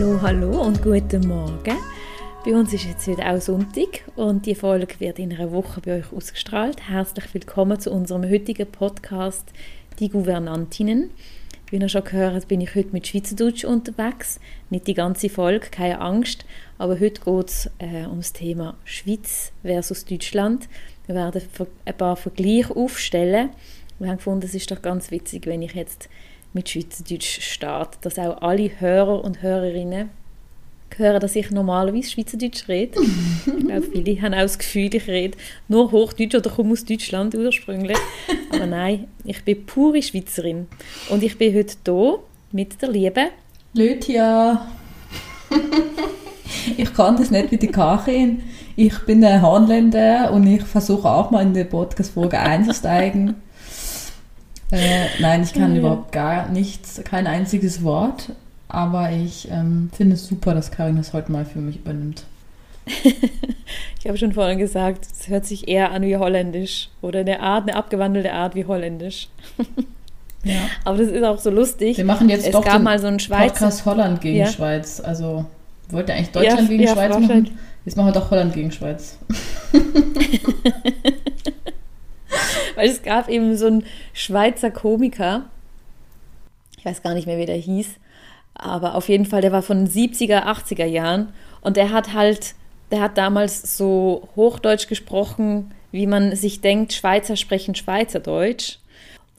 Hallo, hallo und guten Morgen. Bei uns ist jetzt heute auch Sonntag und die Folge wird in einer Woche bei euch ausgestrahlt. Herzlich willkommen zu unserem heutigen Podcast Die Gouvernantinnen. Wie ihr schon gehört, bin ich heute mit Schweizerdeutsch unterwegs. Nicht die ganze Folge, keine Angst. Aber heute geht es äh, um das Thema Schweiz versus Deutschland. Wir werden ein paar Vergleiche aufstellen. Wir haben gefunden, es ist doch ganz witzig, wenn ich jetzt mit Schweizerdeutsch starte, dass auch alle Hörer und Hörerinnen hören, dass ich normalerweise Schweizerdeutsch rede. ich glaube, viele haben auch das Gefühl, ich rede nur Hochdeutsch oder komme aus Deutschland ursprünglich. Aber nein, ich bin pure Schweizerin. Und ich bin heute hier mit der Liebe. Lydia. ich kann das nicht wie die Karin. Ich bin ein Hornländer und ich versuche auch mal in der Podcast-Folge einzusteigen. Äh, nein, ich kann ja. überhaupt gar nichts, kein einziges Wort. Aber ich ähm, finde es super, dass Karin das heute mal für mich übernimmt. ich habe schon vorhin gesagt, es hört sich eher an wie Holländisch oder eine Art, eine abgewandelte Art wie Holländisch. ja. Aber das ist auch so lustig. Wir machen jetzt es doch gab mal so einen Schweizer Podcast Holland gegen ja. Schweiz. Also wollte eigentlich Deutschland ja, gegen Schweiz machen. Jetzt machen wir doch Holland gegen Schweiz. Weil es gab eben so einen Schweizer Komiker, ich weiß gar nicht mehr, wie der hieß, aber auf jeden Fall, der war von den 70er, 80er Jahren und der hat halt, der hat damals so Hochdeutsch gesprochen, wie man sich denkt, Schweizer sprechen Schweizerdeutsch.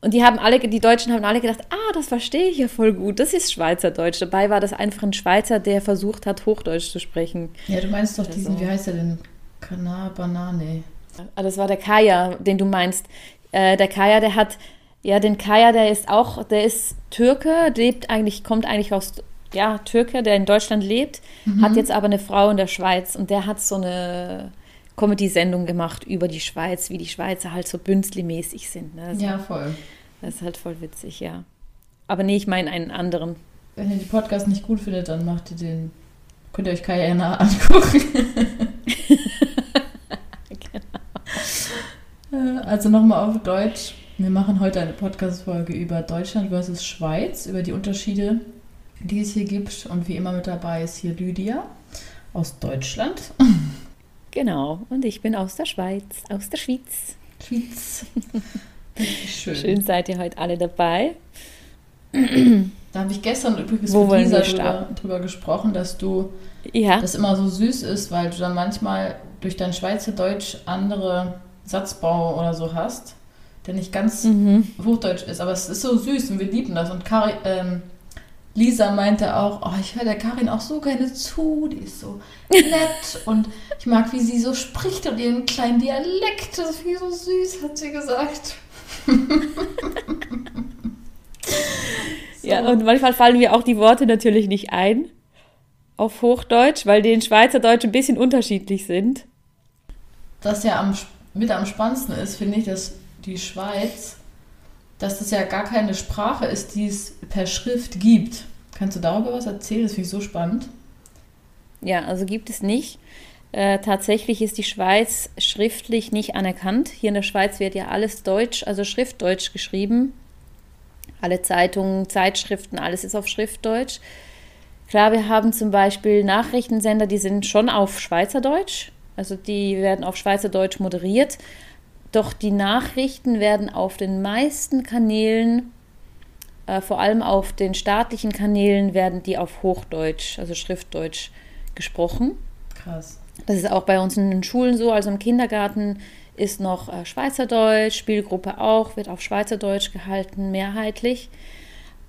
Und die haben alle, die Deutschen haben alle gedacht, ah, das verstehe ich ja voll gut, das ist Schweizerdeutsch. Dabei war das einfach ein Schweizer, der versucht hat, Hochdeutsch zu sprechen. Ja, du meinst doch diesen, so. wie heißt der denn? Kana Banane. Ah, das war der Kaya, den du meinst. Äh, der Kaya, der hat, ja, den Kaya, der ist auch, der ist Türke, lebt eigentlich, kommt eigentlich aus, ja, Türke, der in Deutschland lebt, mhm. hat jetzt aber eine Frau in der Schweiz und der hat so eine Comedy-Sendung gemacht über die Schweiz, wie die Schweizer halt so bünzli-mäßig sind. Ne? Ja, voll. Das ist halt voll witzig, ja. Aber nee, ich meine einen anderen. Wenn ihr den Podcast nicht gut findet, dann macht ihr den, könnt ihr euch Kaya angucken. genau. Also nochmal auf Deutsch. Wir machen heute eine Podcast-Folge über Deutschland versus Schweiz, über die Unterschiede, die es hier gibt. Und wie immer mit dabei ist hier Lydia aus Deutschland. Genau, und ich bin aus der Schweiz, aus der Schweiz. Schweiz. Schön. Schön seid ihr heute alle dabei. Da habe ich gestern übrigens Wo mit Lisa drüber, drüber, gesprochen, dass du ja. das immer so süß ist, weil du dann manchmal durch dein Schweizerdeutsch andere Satzbau oder so hast der nicht ganz mhm. Hochdeutsch ist, aber es ist so süß und wir lieben das. Und Kari, ähm, Lisa meinte auch, oh, ich höre der Karin auch so gerne zu, die ist so nett und ich mag, wie sie so spricht und ihren kleinen Dialekt, das ist wie so süß, hat sie gesagt. so. Ja, und manchmal fallen mir auch die Worte natürlich nicht ein auf Hochdeutsch, weil die in Schweizerdeutsch ein bisschen unterschiedlich sind. Das ja am, mit am spannendsten ist, finde ich, dass die Schweiz, dass das ja gar keine Sprache ist, die es per Schrift gibt. Kannst du darüber was erzählen? Das finde ich so spannend. Ja, also gibt es nicht. Äh, tatsächlich ist die Schweiz schriftlich nicht anerkannt. Hier in der Schweiz wird ja alles Deutsch, also Schriftdeutsch geschrieben. Alle Zeitungen, Zeitschriften, alles ist auf Schriftdeutsch. Klar, wir haben zum Beispiel Nachrichtensender, die sind schon auf Schweizerdeutsch. Also die werden auf Schweizerdeutsch moderiert. Doch die Nachrichten werden auf den meisten Kanälen, äh, vor allem auf den staatlichen Kanälen, werden die auf Hochdeutsch, also Schriftdeutsch gesprochen. Krass. Das ist auch bei uns in den Schulen so. Also im Kindergarten ist noch äh, Schweizerdeutsch, Spielgruppe auch, wird auf Schweizerdeutsch gehalten, mehrheitlich.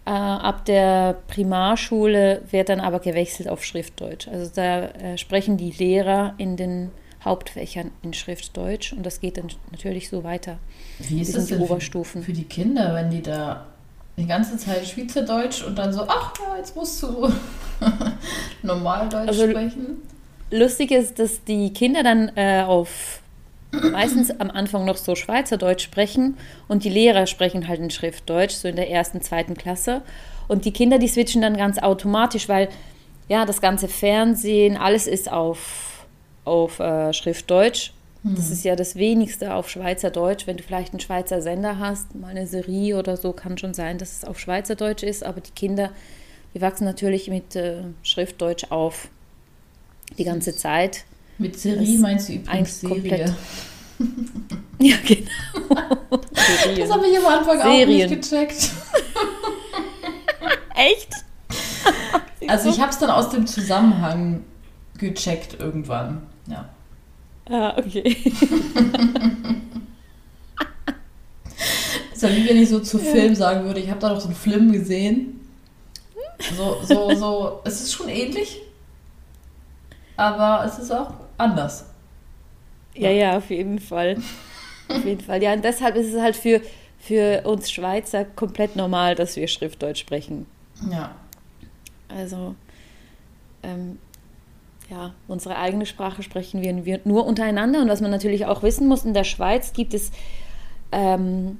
Äh, ab der Primarschule wird dann aber gewechselt auf Schriftdeutsch. Also da äh, sprechen die Lehrer in den Hauptfächern in Schriftdeutsch und das geht dann natürlich so weiter. Wie ist das denn Oberstufen. Für, für die Kinder, wenn die da die ganze Zeit Schweizerdeutsch und dann so, ach ja, jetzt musst du Normaldeutsch also, sprechen? Lustig ist, dass die Kinder dann äh, auf meistens am Anfang noch so Schweizerdeutsch sprechen und die Lehrer sprechen halt in Schriftdeutsch, so in der ersten, zweiten Klasse. Und die Kinder, die switchen dann ganz automatisch, weil ja, das ganze Fernsehen, alles ist auf auf äh, Schriftdeutsch. Hm. Das ist ja das wenigste auf Schweizerdeutsch. Wenn du vielleicht einen Schweizer Sender hast, mal eine Serie oder so, kann schon sein, dass es auf Schweizerdeutsch ist, aber die Kinder wir wachsen natürlich mit äh, Schriftdeutsch auf. Die ganze Zeit. Mit Serie meinst du übrigens Serie? Komplett. ja, genau. das habe ich am Anfang Serien. auch nicht gecheckt. Echt? also ich habe es dann aus dem Zusammenhang gecheckt irgendwann. Ja. Ah, okay. ist ja wie wenn ich so zu ja. Film sagen würde, ich habe da doch so einen Film gesehen. So, so, so, es ist schon ähnlich, aber es ist auch anders. Ja, ja, auf jeden Fall. auf jeden Fall. Ja, und deshalb ist es halt für, für uns Schweizer komplett normal, dass wir Schriftdeutsch sprechen. Ja. Also, ähm, ja, unsere eigene Sprache sprechen wir nur untereinander. Und was man natürlich auch wissen muss, in der Schweiz gibt es ähm,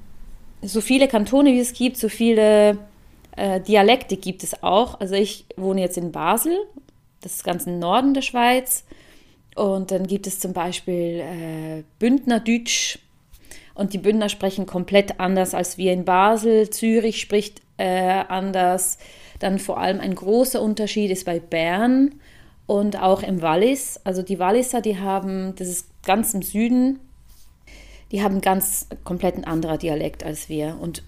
so viele Kantone, wie es gibt, so viele äh, Dialekte gibt es auch. Also ich wohne jetzt in Basel, das ist ganz im Norden der Schweiz. Und dann gibt es zum Beispiel äh, Bündnerdeutsch. Und die Bündner sprechen komplett anders als wir in Basel. Zürich spricht äh, anders. Dann vor allem ein großer Unterschied ist bei Bern und auch im Wallis. Also die Walliser, die haben, das ist ganz im Süden, die haben ganz komplett ein anderer Dialekt als wir. Und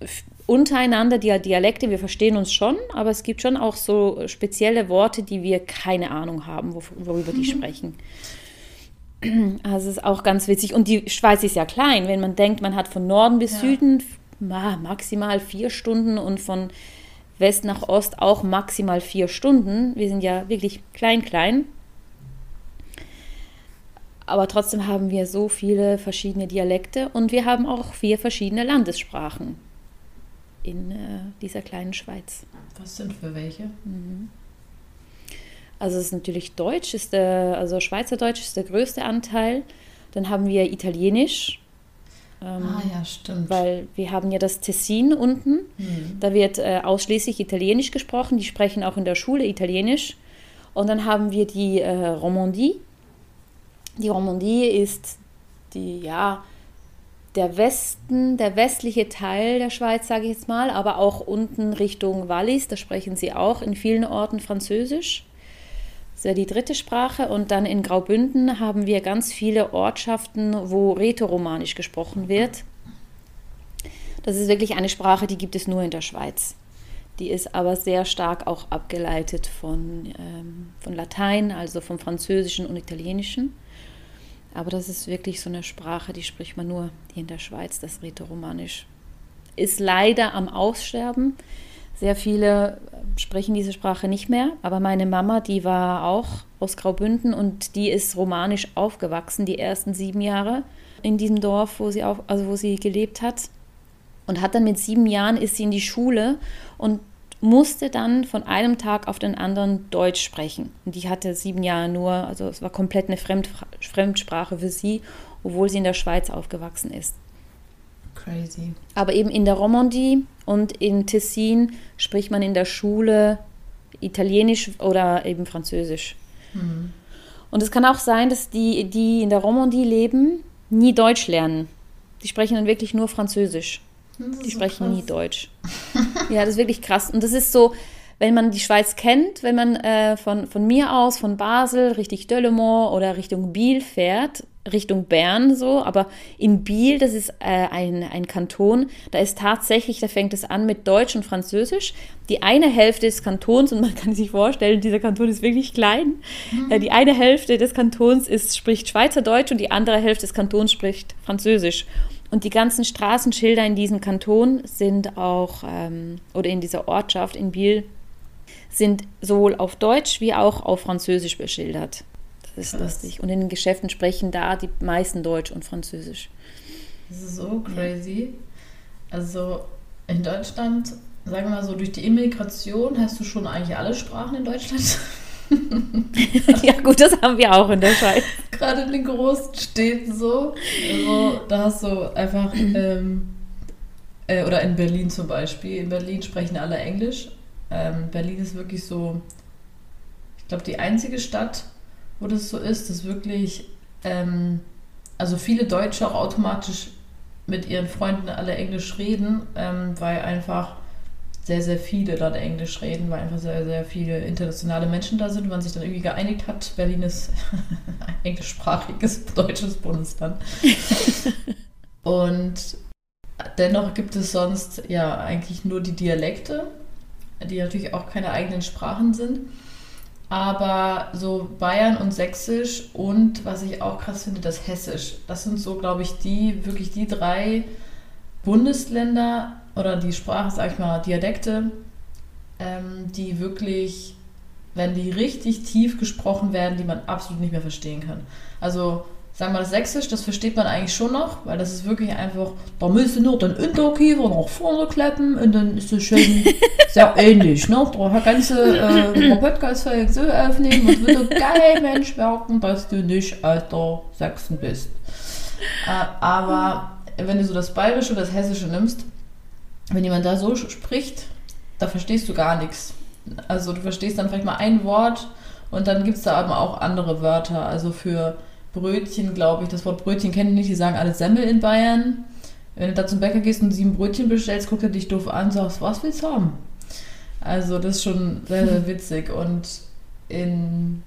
untereinander die Dialekte, wir verstehen uns schon, aber es gibt schon auch so spezielle Worte, die wir keine Ahnung haben, worüber die mhm. sprechen. Also es ist auch ganz witzig. Und die Schweiz ist ja klein. Wenn man denkt, man hat von Norden bis ja. Süden maximal vier Stunden und von West nach Ost auch maximal vier Stunden. Wir sind ja wirklich klein, klein. Aber trotzdem haben wir so viele verschiedene Dialekte und wir haben auch vier verschiedene Landessprachen in äh, dieser kleinen Schweiz. Was sind für welche? Mhm. Also es ist natürlich Deutsch, ist der, also Schweizerdeutsch ist der größte Anteil. Dann haben wir Italienisch. Ähm, ah ja, stimmt. Weil wir haben ja das Tessin unten. Mhm. Da wird äh, ausschließlich Italienisch gesprochen. Die sprechen auch in der Schule Italienisch. Und dann haben wir die äh, Romandie. Die Romandie ist die, ja, der Westen, der westliche Teil der Schweiz, sage ich jetzt mal, aber auch unten Richtung Wallis, da sprechen sie auch in vielen Orten Französisch. Das ist ja die dritte Sprache. Und dann in Graubünden haben wir ganz viele Ortschaften, wo Rätoromanisch gesprochen wird. Das ist wirklich eine Sprache, die gibt es nur in der Schweiz. Die ist aber sehr stark auch abgeleitet von, ähm, von Latein, also vom Französischen und Italienischen. Aber das ist wirklich so eine Sprache, die spricht man nur in der Schweiz, das Rätoromanisch. Ist leider am Aussterben. Sehr viele sprechen diese Sprache nicht mehr, aber meine Mama, die war auch aus Graubünden und die ist romanisch aufgewachsen, die ersten sieben Jahre in diesem Dorf, wo sie, auf, also wo sie gelebt hat. Und hat dann mit sieben Jahren ist sie in die Schule und musste dann von einem Tag auf den anderen Deutsch sprechen. Und die hatte sieben Jahre nur, also es war komplett eine Fremd, Fremdsprache für sie, obwohl sie in der Schweiz aufgewachsen ist. Crazy. Aber eben in der Romandie und in Tessin spricht man in der Schule Italienisch oder eben Französisch. Mhm. Und es kann auch sein, dass die, die in der Romandie leben, nie Deutsch lernen. Die sprechen dann wirklich nur Französisch. Die so sprechen krass. nie Deutsch. ja, das ist wirklich krass. Und das ist so, wenn man die Schweiz kennt, wenn man äh, von, von mir aus, von Basel, Richtung Döllemont oder Richtung Biel fährt, Richtung Bern so, aber in Biel, das ist äh, ein, ein Kanton, da ist tatsächlich, da fängt es an mit Deutsch und Französisch. Die eine Hälfte des Kantons, und man kann sich vorstellen, dieser Kanton ist wirklich klein, mhm. äh, die eine Hälfte des Kantons ist, spricht Schweizerdeutsch und die andere Hälfte des Kantons spricht Französisch. Und die ganzen Straßenschilder in diesem Kanton sind auch, ähm, oder in dieser Ortschaft in Biel, sind sowohl auf Deutsch wie auch auf Französisch beschildert. Das ist Krass. lustig. Und in den Geschäften sprechen da die meisten Deutsch und Französisch. Das ist so crazy. Also in Deutschland, sagen wir mal so, durch die Immigration hast du schon eigentlich alle Sprachen in Deutschland. ja gut, das haben wir auch in der Schweiz. Gerade in den großen Städten so. Also da hast du einfach, ähm, äh, oder in Berlin zum Beispiel. In Berlin sprechen alle Englisch. Ähm, Berlin ist wirklich so, ich glaube, die einzige Stadt, wo das so ist, dass wirklich, ähm, also viele Deutsche auch automatisch mit ihren Freunden alle Englisch reden, ähm, weil einfach sehr, sehr viele dort Englisch reden, weil einfach sehr, sehr viele internationale Menschen da sind und man sich dann irgendwie geeinigt hat, Berlin ist ein englischsprachiges deutsches Bundesland. und dennoch gibt es sonst ja eigentlich nur die Dialekte, die natürlich auch keine eigenen Sprachen sind. Aber so Bayern und Sächsisch und was ich auch krass finde, das Hessisch. Das sind so, glaube ich, die wirklich die drei Bundesländer oder die Sprache, sag ich mal, Dialekte, ähm, die wirklich, wenn die richtig tief gesprochen werden, die man absolut nicht mehr verstehen kann. Also sagen wir das Sächsisch, das versteht man eigentlich schon noch, weil das ist wirklich einfach, da müssen nur den Unterkiefer nach vorne klappen und dann ist es schon sehr ähnlich. Ne? Da ganze äh, podcast so aufnehmen und würde kein Mensch merken, dass du nicht alter Sachsen bist. Äh, aber wenn du so das Bayerische oder das Hessische nimmst, wenn jemand da so spricht, da verstehst du gar nichts. Also du verstehst dann vielleicht mal ein Wort und dann gibt es da aber auch andere Wörter. Also für Brötchen, glaube ich, das Wort Brötchen kennen die nicht, die sagen alle Semmel in Bayern. Wenn du da zum Bäcker gehst und sieben Brötchen bestellst, guckt er dich doof an und sagst, was willst du haben? Also das ist schon sehr, sehr witzig. Und in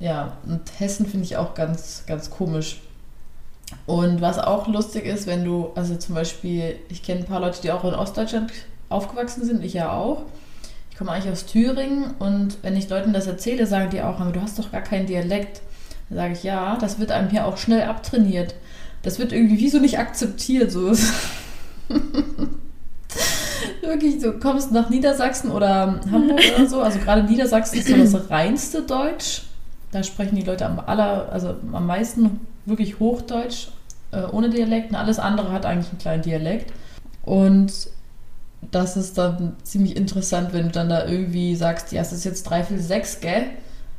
ja, und Hessen finde ich auch ganz, ganz komisch. Und was auch lustig ist, wenn du, also zum Beispiel, ich kenne ein paar Leute, die auch in Ostdeutschland aufgewachsen sind, ich ja auch. Ich komme eigentlich aus Thüringen und wenn ich Leuten das erzähle, sagen die auch, aber du hast doch gar keinen Dialekt. Dann sage ich, ja, das wird einem hier auch schnell abtrainiert. Das wird irgendwie wie so nicht akzeptiert. So. Wirklich, du kommst nach Niedersachsen oder Hamburg oder so, also gerade Niedersachsen ist so das reinste Deutsch. Da sprechen die Leute am aller, also am meisten wirklich Hochdeutsch, äh, ohne Dialekt. Und alles andere hat eigentlich einen kleinen Dialekt. Und das ist dann ziemlich interessant, wenn du dann da irgendwie sagst, ja, es ist jetzt dreiviertel sechs, gell?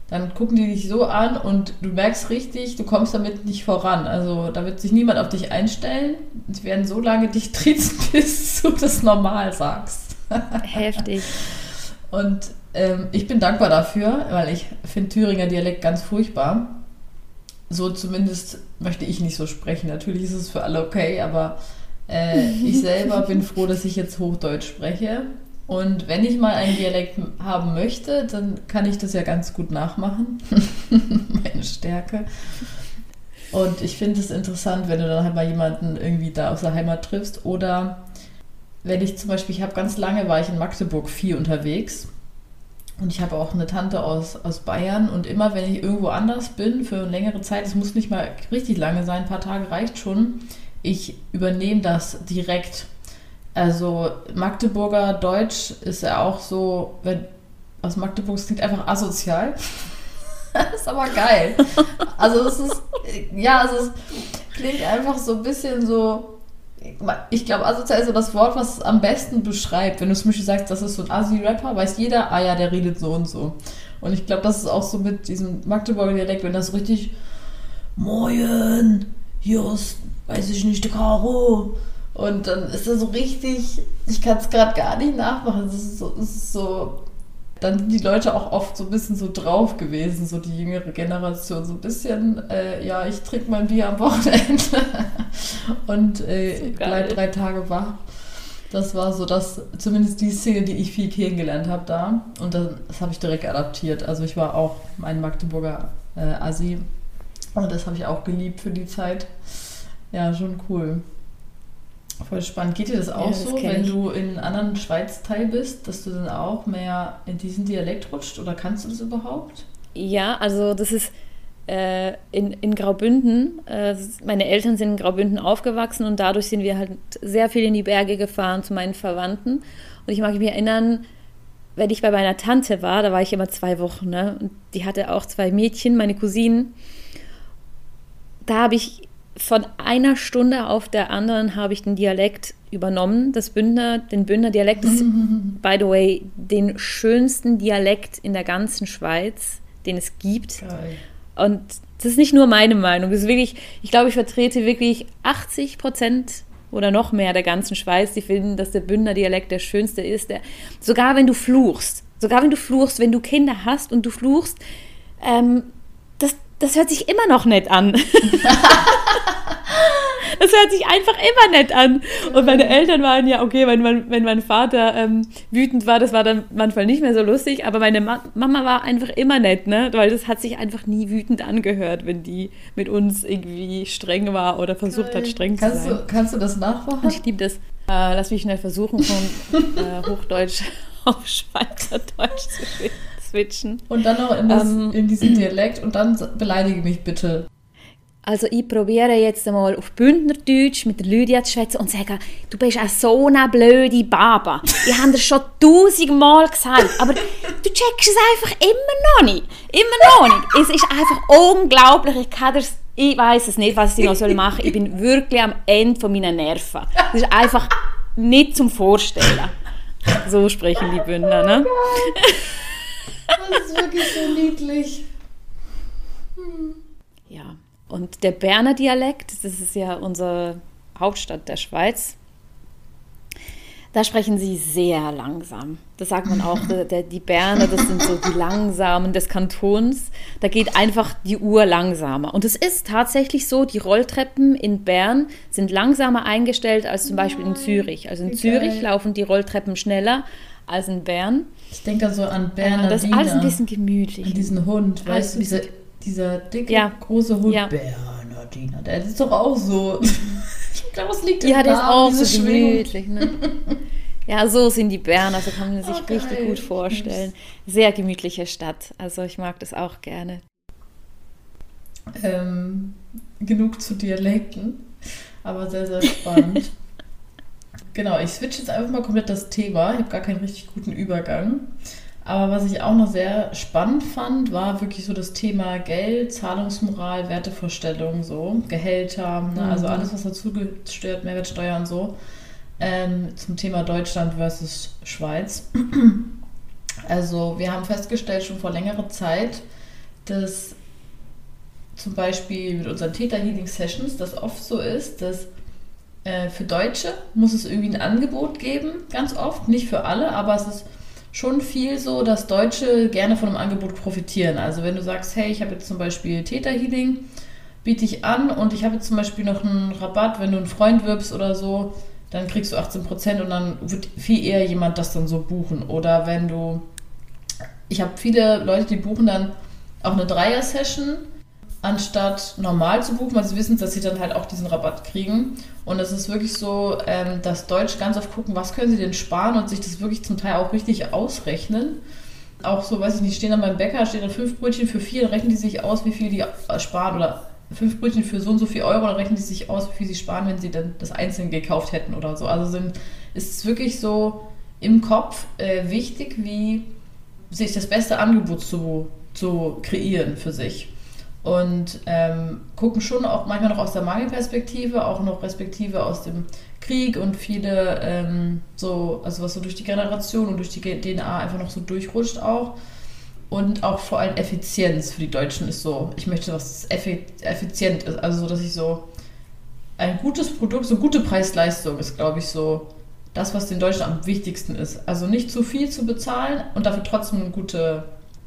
Dann gucken die dich so an und du merkst richtig, du kommst damit nicht voran. Also da wird sich niemand auf dich einstellen. Sie werden so lange dich triezen, bis du das normal sagst. Heftig. Und ähm, ich bin dankbar dafür, weil ich finde Thüringer Dialekt ganz furchtbar so zumindest möchte ich nicht so sprechen. Natürlich ist es für alle okay, aber äh, ich selber bin froh, dass ich jetzt Hochdeutsch spreche. Und wenn ich mal einen Dialekt haben möchte, dann kann ich das ja ganz gut nachmachen. Meine Stärke. Und ich finde es interessant, wenn du dann halt mal jemanden irgendwie da aus der Heimat triffst. Oder wenn ich zum Beispiel, ich habe ganz lange, war ich in Magdeburg viel unterwegs und ich habe auch eine Tante aus, aus Bayern und immer, wenn ich irgendwo anders bin für eine längere Zeit, es muss nicht mal richtig lange sein, ein paar Tage reicht schon, ich übernehme das direkt. Also Magdeburger Deutsch ist ja auch so, wenn aus Magdeburg, es klingt einfach asozial. ist aber geil. Also es ist, ja, also es klingt einfach so ein bisschen so, ich glaube, asozial ist so das Wort, was es am besten beschreibt. Wenn du zum Beispiel sagst, das ist so ein Asi-Rapper, weiß jeder, ah ja, der redet so und so. Und ich glaube, das ist auch so mit diesem Magdeburger Dialekt, wenn das richtig Moin, hier ist, weiß ich nicht, der Karo. Und dann ist er so richtig, ich kann es gerade gar nicht nachmachen. Es ist so, es ist so dann sind die Leute auch oft so ein bisschen so drauf gewesen, so die jüngere Generation, so ein bisschen, äh, ja, ich trinke mein Bier am Wochenende und äh, bleib drei Tage wach. Das war so das, zumindest die Szene, die ich viel kennengelernt habe da. Und das, das habe ich direkt adaptiert. Also ich war auch mein Magdeburger äh, Asi und das habe ich auch geliebt für die Zeit. Ja, schon cool. Voll spannend. Geht dir das auch ja, das so, wenn ich. du in einem anderen Schweiz-Teil bist, dass du dann auch mehr in diesen Dialekt rutscht oder kannst du das überhaupt? Ja, also das ist äh, in, in Graubünden. Äh, meine Eltern sind in Graubünden aufgewachsen und dadurch sind wir halt sehr viel in die Berge gefahren zu meinen Verwandten. Und ich mag mich erinnern, wenn ich bei meiner Tante war, da war ich immer zwei Wochen, ne? Und die hatte auch zwei Mädchen, meine Cousinen. Da habe ich von einer Stunde auf der anderen habe ich den Dialekt übernommen. Das Bündner, den Bündner Dialekt ist, by the way, den schönsten Dialekt in der ganzen Schweiz, den es gibt. Geil. Und das ist nicht nur meine Meinung. Das ist wirklich, ich glaube, ich vertrete wirklich 80 Prozent oder noch mehr der ganzen Schweiz, die finden, dass der Bündner Dialekt der schönste ist. Der, sogar wenn du fluchst, sogar wenn du fluchst, wenn du Kinder hast und du fluchst, ähm, das, das hört sich immer noch nett an. Das hört sich einfach immer nett an. Und meine Eltern waren ja, okay, wenn mein, wenn mein Vater ähm, wütend war, das war dann manchmal nicht mehr so lustig, aber meine Ma Mama war einfach immer nett, ne? Weil das hat sich einfach nie wütend angehört, wenn die mit uns irgendwie streng war oder versucht Geil. hat, streng kannst zu sein. Du, kannst du das nachmachen? Ich liebe das. Äh, lass mich schnell versuchen, von äh, Hochdeutsch auf Schweizerdeutsch zu switchen. Und dann noch in, das, ähm, in diesen Dialekt und dann beleidige mich bitte. Also ich probiere jetzt einmal auf Bündnerdeutsch mit der Lydia zu schwätzen und zu sagen, du bist auch so eine blöde Baba. Ich habe dir schon tausendmal gesagt, aber du checkst es einfach immer noch nicht. Immer noch nicht. Es ist einfach unglaublich. Ich kann das ich weiß es nicht, was ich noch machen soll. Ich bin wirklich am Ende von meinen Nerven. Das ist einfach nicht zum Vorstellen. So sprechen die Bündner, ne? Das ist wirklich so niedlich. Hm. Ja, und der Berner Dialekt, das ist ja unsere Hauptstadt der Schweiz, da sprechen sie sehr langsam. Das sagt man auch, der, die Berner, das sind so die Langsamen des Kantons. Da geht einfach die Uhr langsamer. Und es ist tatsächlich so, die Rolltreppen in Bern sind langsamer eingestellt als zum Beispiel in Zürich. Also in Zürich laufen die Rolltreppen schneller als in Bern. Ich denke da so an Bernardiner. Ja, das ist alles ein bisschen gemütlich. An diesen Hund, weißt du, dieser, dieser dicke, ja. große Hund. Ja. Bernardiner, der ist doch auch so. ich glaube, es liegt im Ja, der ist auch so gemütlich. Ne? Ja, so sind die Berner, also kann man sich oh, richtig gut vorstellen. Sehr gemütliche Stadt, also ich mag das auch gerne. Ähm, genug zu Dialekten, aber sehr, sehr spannend. genau, ich switche jetzt einfach mal komplett das Thema. Ich habe gar keinen richtig guten Übergang. Aber was ich auch noch sehr spannend fand, war wirklich so das Thema Geld, Zahlungsmoral, Wertevorstellungen, so Gehälter, ne? also mhm. alles, was dazu gehört, Mehrwertsteuer und so ähm, zum Thema Deutschland versus Schweiz. Also wir haben festgestellt schon vor längerer Zeit, dass zum Beispiel mit unseren Theta Healing Sessions das oft so ist, dass äh, für Deutsche muss es irgendwie ein Angebot geben, ganz oft, nicht für alle, aber es ist schon viel so, dass Deutsche gerne von einem Angebot profitieren. Also wenn du sagst, hey, ich habe jetzt zum Beispiel Theta Healing, biete ich an und ich habe jetzt zum Beispiel noch einen Rabatt, wenn du einen Freund wirbst oder so, dann kriegst du 18 Prozent und dann wird viel eher jemand das dann so buchen. Oder wenn du, ich habe viele Leute, die buchen dann auch eine Dreier-Session, anstatt normal zu buchen, weil sie wissen, dass sie dann halt auch diesen Rabatt kriegen. Und es ist wirklich so, ähm, dass Deutsch ganz oft gucken, was können sie denn sparen und sich das wirklich zum Teil auch richtig ausrechnen. Auch so, weiß ich nicht, stehen dann beim Bäcker, stehen dann fünf Brötchen für vier, dann rechnen die sich aus, wie viel die sparen oder fünf Brötchen für so und so viel Euro, dann rechnen die sich aus, wie viel sie sparen, wenn sie dann das einzelne gekauft hätten oder so. Also sind, ist es wirklich so im Kopf äh, wichtig, wie sich das beste Angebot zu, zu kreieren für sich. Und ähm, gucken schon auch manchmal noch aus der Mangelperspektive, auch noch Perspektive aus dem Krieg und viele ähm, so, also was so durch die Generation und durch die DNA einfach noch so durchrutscht auch und auch vor allem Effizienz für die Deutschen ist so, ich möchte, was effizient ist. Also so, dass ich so ein gutes Produkt, so gute Preis-Leistung ist, glaube ich, so das, was den Deutschen am wichtigsten ist. Also nicht zu viel zu bezahlen und dafür trotzdem ein, gute,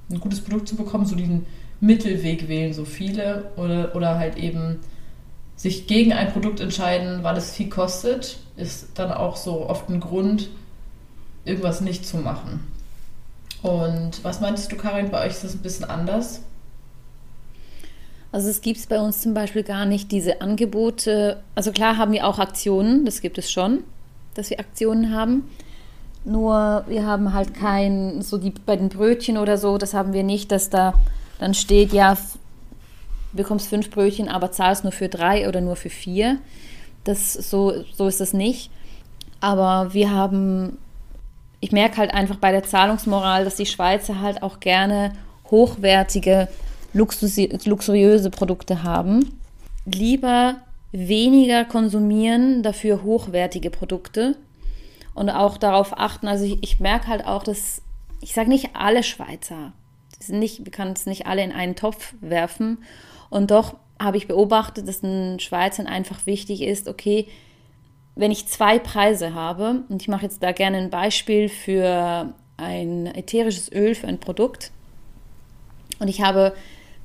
ein gutes Produkt zu bekommen, so den Mittelweg wählen, so viele. Oder, oder halt eben sich gegen ein Produkt entscheiden, weil es viel kostet, ist dann auch so oft ein Grund, irgendwas nicht zu machen. Und was meintest du, Karin, bei euch ist das ein bisschen anders? Also es gibt bei uns zum Beispiel gar nicht diese Angebote. Also klar haben wir auch Aktionen, das gibt es schon, dass wir Aktionen haben. Nur wir haben halt kein, so die bei den Brötchen oder so, das haben wir nicht, dass da dann steht, ja, bekommst fünf Brötchen, aber zahlst nur für drei oder nur für vier. Das, so, so ist das nicht. Aber wir haben ich merke halt einfach bei der Zahlungsmoral, dass die Schweizer halt auch gerne hochwertige, luxuriöse Produkte haben. Lieber weniger konsumieren, dafür hochwertige Produkte und auch darauf achten. Also ich, ich merke halt auch, dass ich sage nicht alle Schweizer, nicht, wir können es nicht alle in einen Topf werfen. Und doch habe ich beobachtet, dass den Schweizern einfach wichtig ist, okay, wenn ich zwei Preise habe, und ich mache jetzt da gerne ein Beispiel für ein ätherisches Öl, für ein Produkt, und ich habe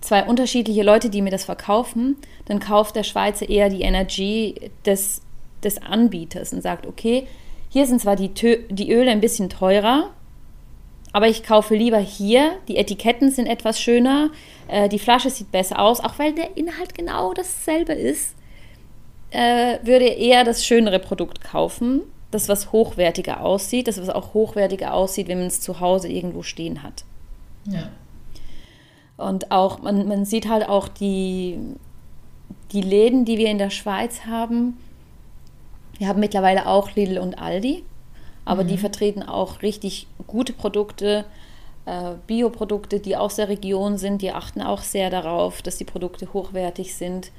zwei unterschiedliche Leute, die mir das verkaufen, dann kauft der Schweizer eher die Energie des, des Anbieters und sagt, okay, hier sind zwar die, die Öle ein bisschen teurer, aber ich kaufe lieber hier, die Etiketten sind etwas schöner, äh, die Flasche sieht besser aus, auch weil der Inhalt genau dasselbe ist, äh, würde eher das schönere Produkt kaufen, das was hochwertiger aussieht, das was auch hochwertiger aussieht, wenn man es zu Hause irgendwo stehen hat. Ja. Und auch, man, man sieht halt auch die, die Läden, die wir in der Schweiz haben. Wir haben mittlerweile auch Lidl und Aldi, aber mhm. die vertreten auch richtig gute Produkte, äh, Bioprodukte, die aus der Region sind. Die achten auch sehr darauf, dass die Produkte hochwertig sind.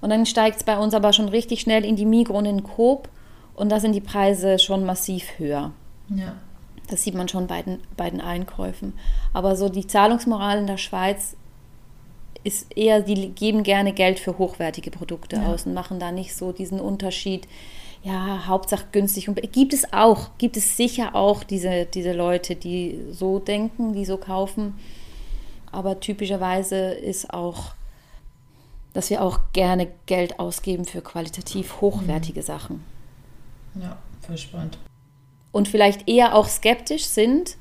Und dann steigt es bei uns aber schon richtig schnell in die Migros und in Coop und da sind die Preise schon massiv höher. Ja. Das sieht man schon bei den, bei den Einkäufen. Aber so die Zahlungsmoral in der Schweiz ist eher, die geben gerne Geld für hochwertige Produkte ja. aus und machen da nicht so diesen Unterschied. Ja, Hauptsache günstig. Und gibt es auch, gibt es sicher auch diese, diese Leute, die so denken, die so kaufen. Aber typischerweise ist auch, dass wir auch gerne Geld ausgeben für qualitativ hochwertige mhm. Sachen. Ja, voll spannend und vielleicht eher auch skeptisch sind,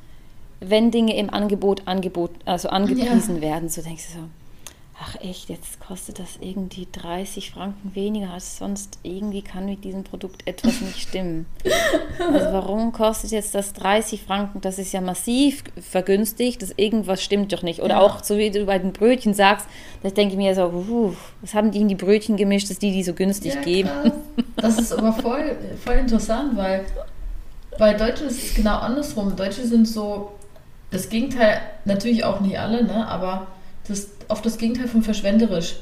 wenn Dinge im Angebot, Angebot also angepriesen ja. werden. So denkst du so, ach echt, jetzt kostet das irgendwie 30 Franken weniger als sonst. Irgendwie kann mit diesem Produkt etwas nicht stimmen. Also warum kostet jetzt das 30 Franken? Das ist ja massiv vergünstigt. Das irgendwas stimmt doch nicht. Oder ja. auch so wie du bei den Brötchen sagst, da denke ich mir so, uh, was haben die in die Brötchen gemischt, dass die die so günstig ja, geben? Krass. Das ist aber voll, voll interessant, weil bei Deutschen ist es genau andersrum. Deutsche sind so das Gegenteil, natürlich auch nicht alle, ne, aber das oft das Gegenteil von verschwenderisch.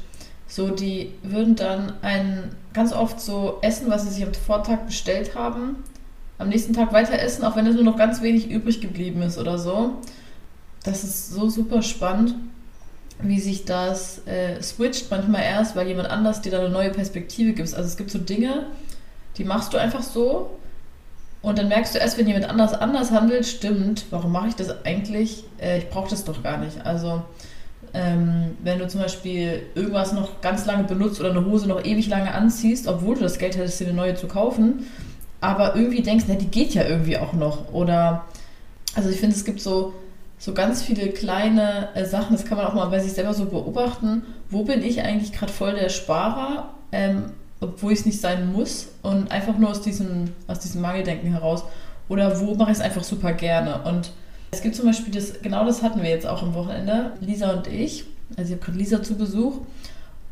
So, die würden dann ein ganz oft so essen, was sie sich am Vortag bestellt haben, am nächsten Tag weiter essen, auch wenn es nur noch ganz wenig übrig geblieben ist oder so. Das ist so super spannend, wie sich das äh, switcht, manchmal erst, weil jemand anders dir da eine neue Perspektive gibt. Also es gibt so Dinge, die machst du einfach so und dann merkst du erst, wenn jemand anders anders handelt, stimmt, warum mache ich das eigentlich? Äh, ich brauche das doch gar nicht. Also ähm, wenn du zum Beispiel irgendwas noch ganz lange benutzt oder eine Hose noch ewig lange anziehst, obwohl du das Geld hättest, dir eine neue zu kaufen, aber irgendwie denkst, na, die geht ja irgendwie auch noch. Oder, also ich finde, es gibt so, so ganz viele kleine äh, Sachen, das kann man auch mal bei sich selber so beobachten. Wo bin ich eigentlich gerade voll der Sparer? Ähm, obwohl ich es nicht sein muss und einfach nur aus diesem, aus diesem Mangeldenken heraus. Oder wo mache ich es einfach super gerne? Und es gibt zum Beispiel das, genau das hatten wir jetzt auch am Wochenende, Lisa und ich. Also ich habe gerade Lisa zu Besuch.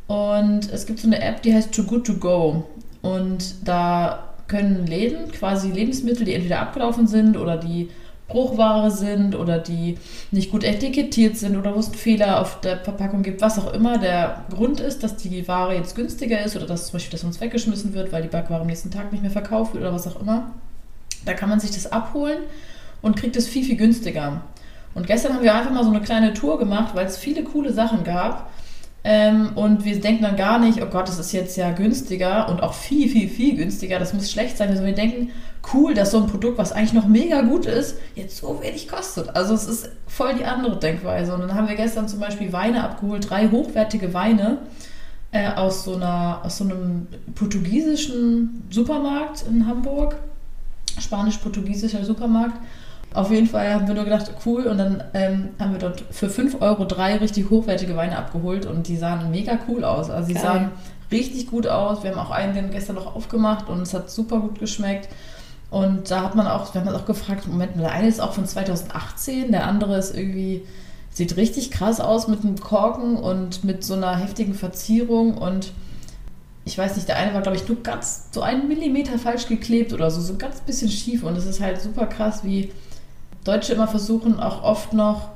Und es gibt so eine App, die heißt Too Good To Go. Und da können Läden quasi Lebensmittel, die entweder abgelaufen sind oder die Bruchware sind oder die nicht gut etikettiert sind oder wo es einen Fehler auf der Verpackung gibt, was auch immer der Grund ist, dass die Ware jetzt günstiger ist oder dass zum Beispiel das uns weggeschmissen wird, weil die Backware am nächsten Tag nicht mehr verkauft wird oder was auch immer. Da kann man sich das abholen und kriegt es viel, viel günstiger. Und gestern haben wir einfach mal so eine kleine Tour gemacht, weil es viele coole Sachen gab. Ähm, und wir denken dann gar nicht, oh Gott, das ist jetzt ja günstiger und auch viel, viel, viel günstiger. Das muss schlecht sein. Also wir denken, cool, dass so ein Produkt, was eigentlich noch mega gut ist, jetzt so wenig kostet. Also es ist voll die andere Denkweise. Und dann haben wir gestern zum Beispiel Weine abgeholt, drei hochwertige Weine äh, aus, so einer, aus so einem portugiesischen Supermarkt in Hamburg. Spanisch-portugiesischer Supermarkt. Auf jeden Fall haben wir nur gedacht, cool. Und dann ähm, haben wir dort für 5 Euro drei richtig hochwertige Weine abgeholt und die sahen mega cool aus. Also die Geil. sahen richtig gut aus. Wir haben auch einen gestern noch aufgemacht und es hat super gut geschmeckt. Und da hat man auch, wir haben uns auch gefragt, Moment der eine ist auch von 2018, der andere ist irgendwie, sieht richtig krass aus mit einem Korken und mit so einer heftigen Verzierung und ich weiß nicht, der eine war, glaube ich, nur ganz so einen Millimeter falsch geklebt oder so, so ein ganz bisschen schief und es ist halt super krass, wie Deutsche immer versuchen, auch oft noch,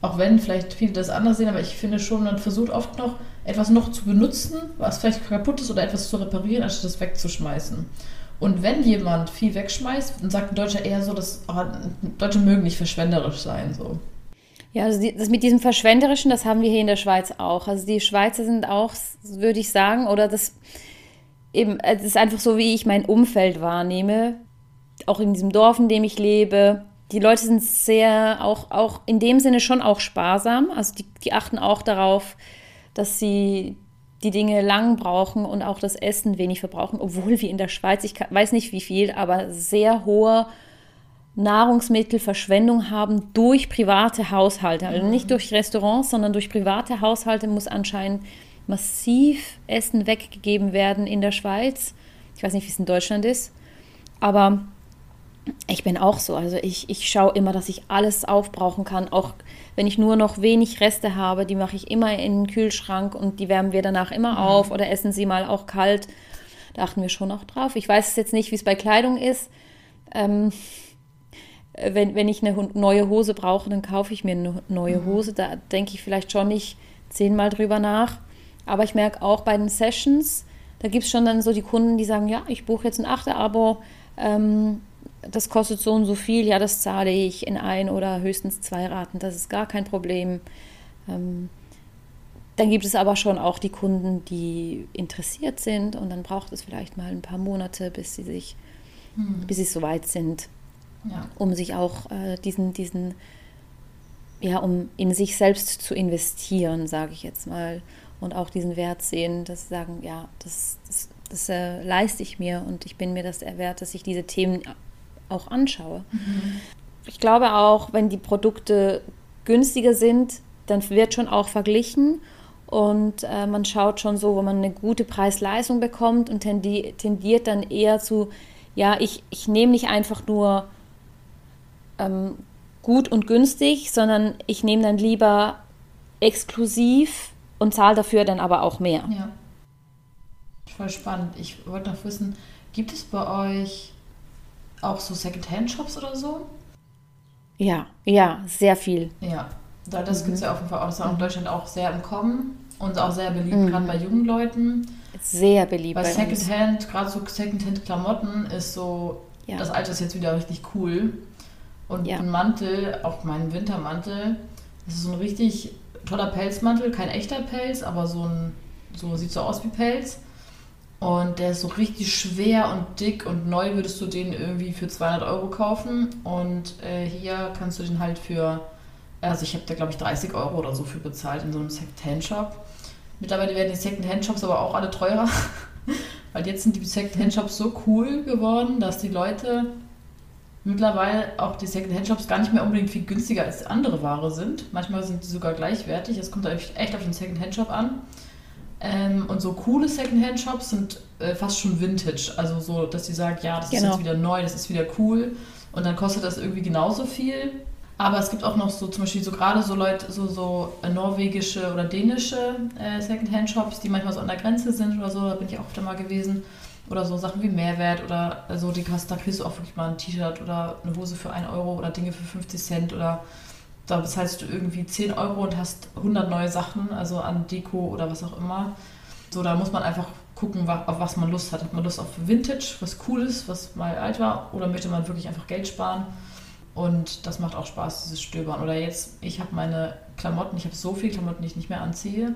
auch wenn vielleicht viele das anders sehen, aber ich finde schon, man versucht oft noch, etwas noch zu benutzen, was vielleicht kaputt ist oder etwas zu reparieren, anstatt es wegzuschmeißen. Und wenn jemand viel wegschmeißt, dann sagt ein Deutscher eher so, dass oh, Deutsche mögen nicht verschwenderisch sein. So. Ja, also das mit diesem Verschwenderischen, das haben wir hier in der Schweiz auch. Also die Schweizer sind auch, würde ich sagen, oder das eben, es ist einfach so, wie ich mein Umfeld wahrnehme. Auch in diesem Dorf, in dem ich lebe, die Leute sind sehr, auch, auch in dem Sinne schon auch sparsam. Also die, die achten auch darauf, dass sie die Dinge lang brauchen und auch das Essen wenig verbrauchen, obwohl wir in der Schweiz, ich weiß nicht wie viel, aber sehr hohe Nahrungsmittelverschwendung haben durch private Haushalte. Also nicht mhm. durch Restaurants, sondern durch private Haushalte muss anscheinend massiv Essen weggegeben werden in der Schweiz. Ich weiß nicht, wie es in Deutschland ist, aber ich bin auch so. Also ich, ich schaue immer, dass ich alles aufbrauchen kann. Auch wenn ich nur noch wenig Reste habe, die mache ich immer in den Kühlschrank und die wärmen wir danach immer mhm. auf oder essen sie mal auch kalt. Da achten wir schon auch drauf. Ich weiß jetzt nicht, wie es bei Kleidung ist. Ähm, wenn, wenn ich eine neue Hose brauche, dann kaufe ich mir eine neue mhm. Hose. Da denke ich vielleicht schon nicht zehnmal drüber nach. Aber ich merke auch bei den Sessions, da gibt es schon dann so die Kunden, die sagen, ja, ich buche jetzt ein Achter-Abo. Ähm, das kostet so und so viel, ja, das zahle ich in ein oder höchstens zwei Raten, das ist gar kein Problem. Ähm, dann gibt es aber schon auch die Kunden, die interessiert sind und dann braucht es vielleicht mal ein paar Monate, bis sie sich, hm. bis sie so weit sind, ja. um sich auch äh, diesen, diesen, ja, um in sich selbst zu investieren, sage ich jetzt mal, und auch diesen Wert sehen, dass sie sagen, ja, das, das, das äh, leiste ich mir und ich bin mir das wert, dass ich diese Themen auch anschaue. Mhm. Ich glaube auch, wenn die Produkte günstiger sind, dann wird schon auch verglichen und äh, man schaut schon so, wo man eine gute Preis-Leistung bekommt und tendi tendiert dann eher zu, ja, ich, ich nehme nicht einfach nur ähm, gut und günstig, sondern ich nehme dann lieber exklusiv und zahle dafür dann aber auch mehr. Ja. Voll spannend. Ich wollte noch wissen, gibt es bei euch auch so Secondhand-Shops oder so? Ja, ja, sehr viel. Ja, das mhm. gibt es ja auf jeden Fall auch. Das ist auch in Deutschland auch sehr im Kommen und auch sehr beliebt, mhm. gerade bei jungen Leuten. Sehr beliebt. Bei, bei Secondhand, gerade so Secondhand-Klamotten ist so, ja. das Alter ist jetzt wieder richtig cool. Und ja. ein Mantel, auch mein Wintermantel, das ist so ein richtig toller Pelzmantel, kein echter Pelz, aber so ein, so sieht so aus wie Pelz. Und der ist so richtig schwer und dick und neu würdest du den irgendwie für 200 Euro kaufen. Und äh, hier kannst du den halt für, also ich habe da glaube ich 30 Euro oder so für bezahlt in so einem Second-Hand-Shop. Mittlerweile werden die Second-Hand-Shops aber auch alle teurer, weil jetzt sind die Second-Hand-Shops so cool geworden, dass die Leute mittlerweile auch die Second-Hand-Shops gar nicht mehr unbedingt viel günstiger als andere Ware sind. Manchmal sind die sogar gleichwertig. Es kommt echt auf den Second-Hand-Shop an. Ähm, und so coole Secondhand-Shops sind äh, fast schon Vintage. Also so, dass sie sagt, ja, das genau. ist jetzt wieder neu, das ist wieder cool. Und dann kostet das irgendwie genauso viel. Aber es gibt auch noch so zum Beispiel so gerade so Leute, so, so äh, norwegische oder dänische äh, Secondhand-Shops, die manchmal so an der Grenze sind oder so, da bin ich auch öfter mal gewesen. Oder so Sachen wie Mehrwert oder so, also die da kriegst du auch wirklich mal ein T-Shirt oder eine Hose für 1 Euro oder Dinge für 50 Cent oder da bezahlst du irgendwie 10 Euro und hast 100 neue Sachen, also an Deko oder was auch immer. So, da muss man einfach gucken, auf was man Lust hat. Hat man Lust auf Vintage, was cool ist, was mal alt war, oder möchte man wirklich einfach Geld sparen? Und das macht auch Spaß, dieses Stöbern. Oder jetzt, ich habe meine Klamotten, ich habe so viele Klamotten, die ich nicht mehr anziehe.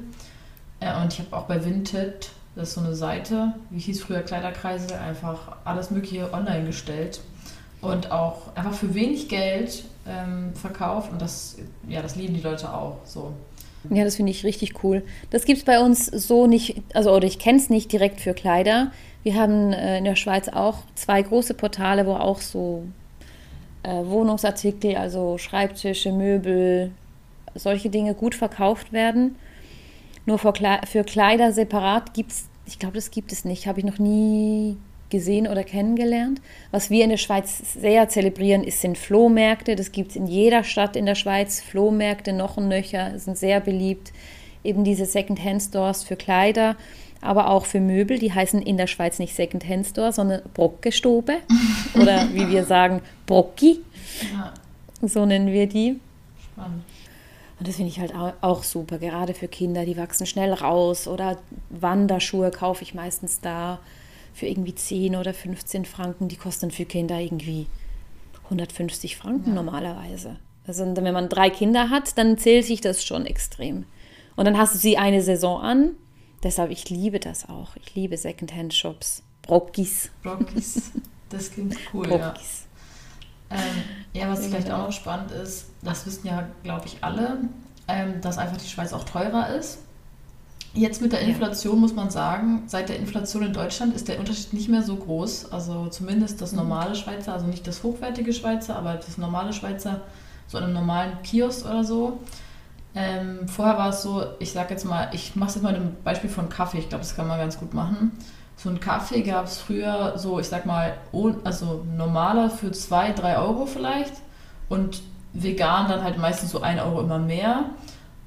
Äh, und ich habe auch bei Vinted, das ist so eine Seite, wie hieß früher Kleiderkreise, einfach alles Mögliche online gestellt und auch einfach für wenig Geld ähm, verkauft und das, ja, das lieben die Leute auch so. Ja, das finde ich richtig cool. Das gibt es bei uns so nicht, also oder ich kenne es nicht direkt für Kleider. Wir haben äh, in der Schweiz auch zwei große Portale, wo auch so äh, Wohnungsartikel, also Schreibtische, Möbel, solche Dinge gut verkauft werden. Nur für, Kleider separat gibt es, ich glaube, das gibt es nicht, habe ich noch nie gesehen oder kennengelernt. Was wir in der Schweiz sehr zelebrieren, ist, sind Flohmärkte. Das gibt es in jeder Stadt in der Schweiz. Flohmärkte noch und nöcher sind sehr beliebt. Eben diese Second-Hand-Stores für Kleider, aber auch für Möbel. Die heißen in der Schweiz nicht Second-Hand-Store, sondern Brockestobe oder wie wir sagen, Brocki. Ja. So nennen wir die. Spannend. Und das finde ich halt auch super, gerade für Kinder, die wachsen schnell raus oder Wanderschuhe kaufe ich meistens da für irgendwie 10 oder 15 Franken, die kosten für Kinder irgendwie 150 Franken ja. normalerweise. Also wenn man drei Kinder hat, dann zählt sich das schon extrem. Und dann hast du sie eine Saison an. Deshalb, ich liebe das auch. Ich liebe Secondhand-Shops. Brockis. Brockis. Das klingt cool, Brockis. ja. Ähm, ja, was vielleicht auch noch spannend ist, das wissen ja, glaube ich, alle, ähm, dass einfach die Schweiz auch teurer ist. Jetzt mit der Inflation ja. muss man sagen, seit der Inflation in Deutschland ist der Unterschied nicht mehr so groß. Also zumindest das mhm. normale Schweizer, also nicht das hochwertige Schweizer, aber das normale Schweizer, so in einem normalen Kiosk oder so. Ähm, vorher war es so, ich sage jetzt mal, ich mache es jetzt mal ein Beispiel von Kaffee, ich glaube, das kann man ganz gut machen. So ein Kaffee gab es früher so, ich sag mal, also normaler für 2, 3 Euro vielleicht und vegan dann halt meistens so 1 Euro immer mehr.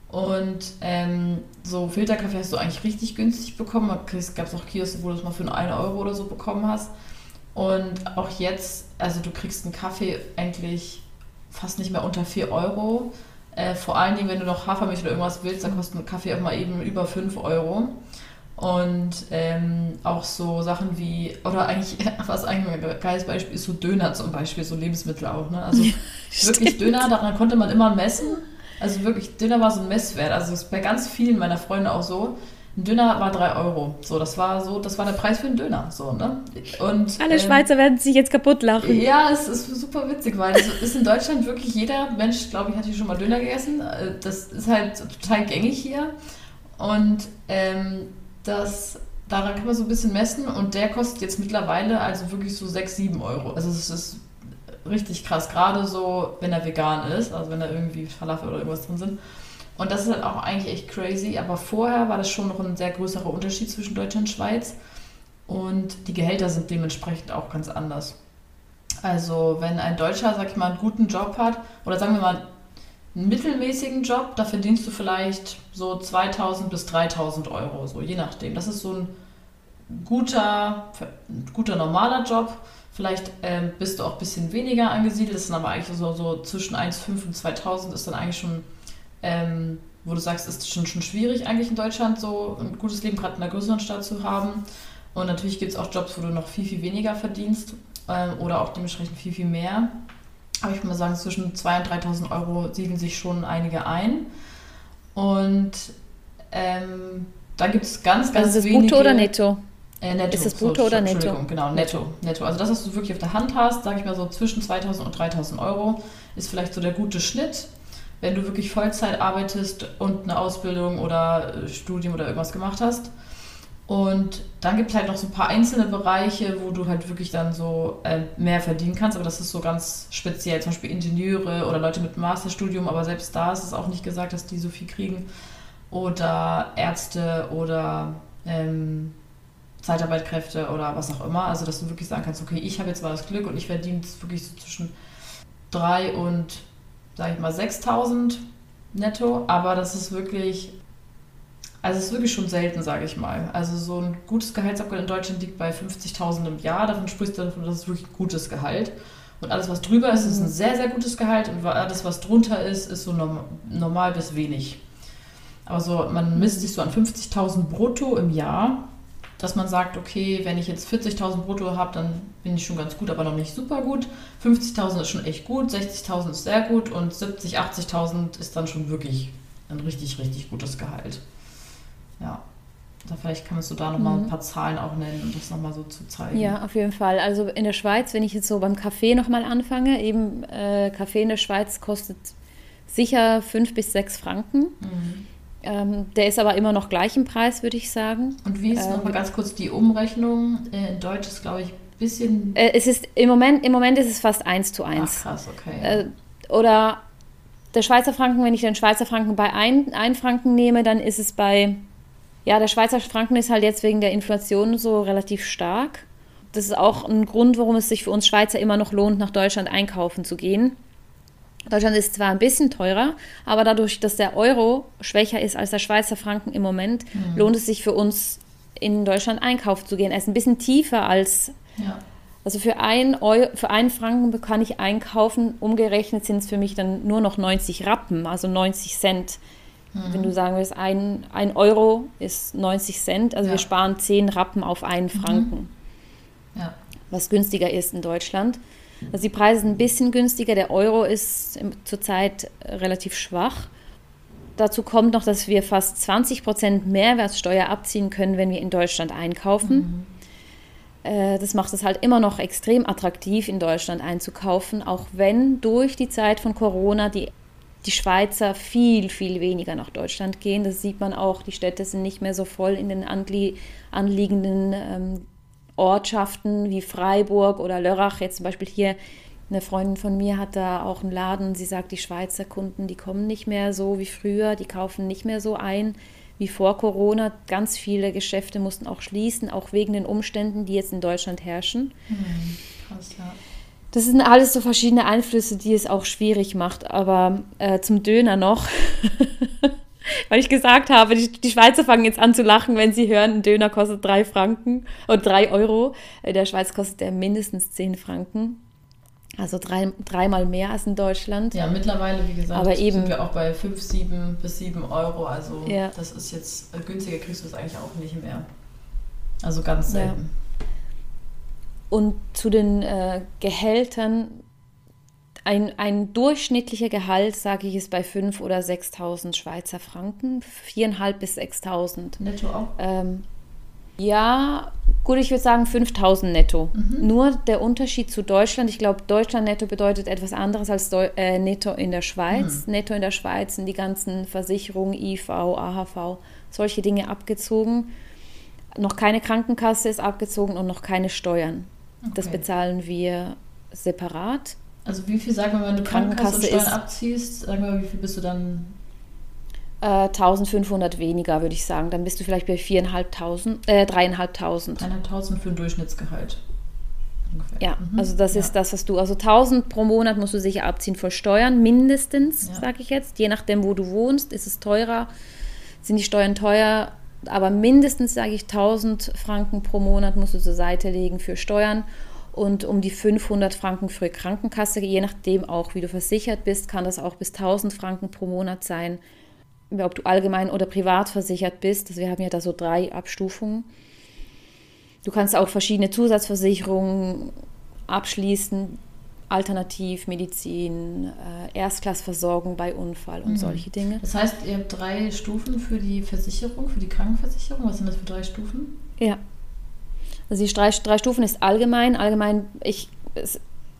Und ähm, so Filterkaffee hast du eigentlich richtig günstig bekommen. Es gab auch Kioske, wo du es mal für 1 Euro oder so bekommen hast. Und auch jetzt, also du kriegst einen Kaffee eigentlich fast nicht mehr unter 4 Euro. Äh, vor allen Dingen, wenn du noch Hafermilch oder irgendwas willst, dann kostet ein Kaffee auch mal eben über 5 Euro. Und ähm, auch so Sachen wie, oder eigentlich, was eigentlich ein geiles Beispiel ist, so Döner zum Beispiel, so Lebensmittel auch. Ne? Also ja, wirklich. Döner, daran konnte man immer messen. Also wirklich, Döner war so ein Messwert. Also das ist bei ganz vielen meiner Freunde auch so. Ein Döner war 3 Euro. So, das war so, das war der Preis für einen Döner. So, ne? Und, Alle ähm, Schweizer werden sich jetzt kaputt lachen. Ja, es ist super witzig, weil es ist in Deutschland wirklich jeder Mensch, glaube ich, hat hier schon mal Döner gegessen. Äh, das ist halt total gängig hier. Und ähm, das, daran kann man so ein bisschen messen und der kostet jetzt mittlerweile also wirklich so 6, 7 Euro. Also es ist richtig krass, gerade so, wenn er vegan ist, also wenn da irgendwie Falafel oder irgendwas drin sind. Und das ist halt auch eigentlich echt crazy, aber vorher war das schon noch ein sehr größerer Unterschied zwischen Deutschland und Schweiz und die Gehälter sind dementsprechend auch ganz anders. Also wenn ein Deutscher, sag ich mal, einen guten Job hat, oder sagen wir mal einen mittelmäßigen Job, da verdienst du vielleicht so 2000 bis 3000 Euro, so je nachdem. Das ist so ein guter, guter normaler Job. Vielleicht ähm, bist du auch ein bisschen weniger angesiedelt, das sind aber eigentlich so, so zwischen 1,5 und 2000 ist dann eigentlich schon, ähm, wo du sagst, ist schon, schon schwierig eigentlich in Deutschland so ein gutes Leben gerade in einer größeren Stadt zu haben. Und natürlich gibt es auch Jobs, wo du noch viel, viel weniger verdienst ähm, oder auch dementsprechend viel, viel mehr. Aber ich würde mal sagen, zwischen 2.000 und 3.000 Euro siedeln sich schon einige ein. Und ähm, da gibt es ganz, ganz also ist das wenige... Brutto oder Netto? Äh, netto. Ist das Brutto so, oder Netto? Entschuldigung, genau, netto, netto. Also das, was du wirklich auf der Hand hast, sage ich mal so zwischen 2.000 und 3.000 Euro, ist vielleicht so der gute Schnitt. Wenn du wirklich Vollzeit arbeitest und eine Ausbildung oder äh, Studium oder irgendwas gemacht hast. Und dann gibt es halt noch so ein paar einzelne Bereiche, wo du halt wirklich dann so äh, mehr verdienen kannst, aber das ist so ganz speziell, zum Beispiel Ingenieure oder Leute mit Masterstudium, aber selbst da ist es auch nicht gesagt, dass die so viel kriegen. Oder Ärzte oder ähm, Zeitarbeitkräfte oder was auch immer. Also dass du wirklich sagen kannst, okay, ich habe jetzt mal das Glück und ich verdiene wirklich so zwischen 3 und, sag ich mal, 6.000 netto, aber das ist wirklich also es ist wirklich schon selten, sage ich mal. Also so ein gutes Gehaltsabgleich in Deutschland liegt bei 50.000 im Jahr. Davon sprichst du davon, das ist wirklich ein gutes Gehalt. Und alles, was drüber ist, ist ein sehr, sehr gutes Gehalt. Und alles, was drunter ist, ist so normal bis wenig. Aber so, man misst sich so an 50.000 brutto im Jahr, dass man sagt, okay, wenn ich jetzt 40.000 brutto habe, dann bin ich schon ganz gut, aber noch nicht super gut. 50.000 ist schon echt gut, 60.000 ist sehr gut und 70.000, 80.000 ist dann schon wirklich ein richtig, richtig gutes Gehalt. Ja. Da vielleicht kannst du da nochmal mhm. ein paar Zahlen auch nennen, um das nochmal so zu zeigen. Ja, auf jeden Fall. Also in der Schweiz, wenn ich jetzt so beim Kaffee nochmal anfange, eben äh, Kaffee in der Schweiz kostet sicher fünf bis sechs Franken. Mhm. Ähm, der ist aber immer noch gleich im Preis, würde ich sagen. Und wie ist ähm, nochmal ganz kurz die Umrechnung? Äh, in Deutsch ist, glaube ich, ein bisschen. Äh, es ist im Moment, im Moment ist es fast eins zu eins. Ach, krass, okay. Äh, oder der Schweizer Franken, wenn ich den Schweizer Franken bei ein, ein Franken nehme, dann ist es bei ja, der Schweizer Franken ist halt jetzt wegen der Inflation so relativ stark. Das ist auch ein Grund, warum es sich für uns Schweizer immer noch lohnt, nach Deutschland einkaufen zu gehen. Deutschland ist zwar ein bisschen teurer, aber dadurch, dass der Euro schwächer ist als der Schweizer Franken im Moment, mhm. lohnt es sich für uns in Deutschland einkaufen zu gehen. Er ist ein bisschen tiefer als. Ja. Also für, ein Euro, für einen Franken kann ich einkaufen. Umgerechnet sind es für mich dann nur noch 90 Rappen, also 90 Cent. Mhm. Wenn du sagen willst, ein, ein Euro ist 90 Cent, also ja. wir sparen 10 Rappen auf einen mhm. Franken. Mhm. Ja. Was günstiger ist in Deutschland. Also die Preise sind ein bisschen günstiger, der Euro ist zurzeit relativ schwach. Dazu kommt noch, dass wir fast 20 Prozent Mehrwertsteuer abziehen können, wenn wir in Deutschland einkaufen. Mhm. äh, das macht es halt immer noch extrem attraktiv, in Deutschland einzukaufen, auch wenn durch die Zeit von Corona die, die Schweizer viel, viel weniger nach Deutschland gehen. Das sieht man auch, die Städte sind nicht mehr so voll in den anliegenden ähm, Ortschaften wie Freiburg oder Lörrach. Jetzt zum Beispiel hier eine Freundin von mir hat da auch einen Laden. Sie sagt, die Schweizer Kunden, die kommen nicht mehr so wie früher, die kaufen nicht mehr so ein wie vor Corona. Ganz viele Geschäfte mussten auch schließen, auch wegen den Umständen, die jetzt in Deutschland herrschen. Mhm. Krass, ja. Das sind alles so verschiedene Einflüsse, die es auch schwierig macht. Aber äh, zum Döner noch, weil ich gesagt habe, die, die, Schweizer fangen jetzt an zu lachen, wenn sie hören, ein Döner kostet drei Franken oder drei Euro. In der Schweiz kostet der mindestens zehn Franken. Also drei, dreimal mehr als in Deutschland. Ja, mittlerweile, wie gesagt, Aber eben, sind wir auch bei 5, 7 bis 7 Euro. Also ja. das ist jetzt, äh, günstiger kriegst du es eigentlich auch nicht mehr. Also ganz selten. Ja. Und zu den äh, Gehältern, ein, ein durchschnittlicher Gehalt, sage ich, ist bei 5.000 oder 6.000 Schweizer Franken. 4.500 bis 6.000. Netto auch? Ähm, ja, gut, ich würde sagen 5000 netto. Mhm. Nur der Unterschied zu Deutschland, ich glaube, Deutschland netto bedeutet etwas anderes als Deu äh, netto in der Schweiz. Mhm. Netto in der Schweiz sind die ganzen Versicherungen, IV, AHV, solche Dinge abgezogen. Noch keine Krankenkasse ist abgezogen und noch keine Steuern. Okay. Das bezahlen wir separat. Also wie viel, sagen wir, wenn du Krankenkasse, Krankenkasse und Steuern abziehst, sagen wir, wie viel bist du dann 1500 äh, weniger, würde ich sagen. Dann bist du vielleicht bei 4.500, äh, 3.500. 3.500 für ein Durchschnittsgehalt. Ungefähr. Ja, mhm. also das ja. ist das, was du, also 1000 pro Monat musst du sicher abziehen vor Steuern, mindestens, ja. sage ich jetzt. Je nachdem, wo du wohnst, ist es teurer, sind die Steuern teuer, aber mindestens, sage ich, 1000 Franken pro Monat musst du zur Seite legen für Steuern und um die 500 Franken für Krankenkasse, je nachdem auch, wie du versichert bist, kann das auch bis 1000 Franken pro Monat sein ob du allgemein oder privat versichert bist. Also wir haben ja da so drei Abstufungen. Du kannst auch verschiedene Zusatzversicherungen abschließen, Alternativmedizin, äh, Erstklassversorgung bei Unfall und mhm. solche Dinge. Das heißt, ihr habt drei Stufen für die Versicherung, für die Krankenversicherung. Was sind das für drei Stufen? Ja. Also die drei, drei Stufen ist allgemein. Allgemein, ich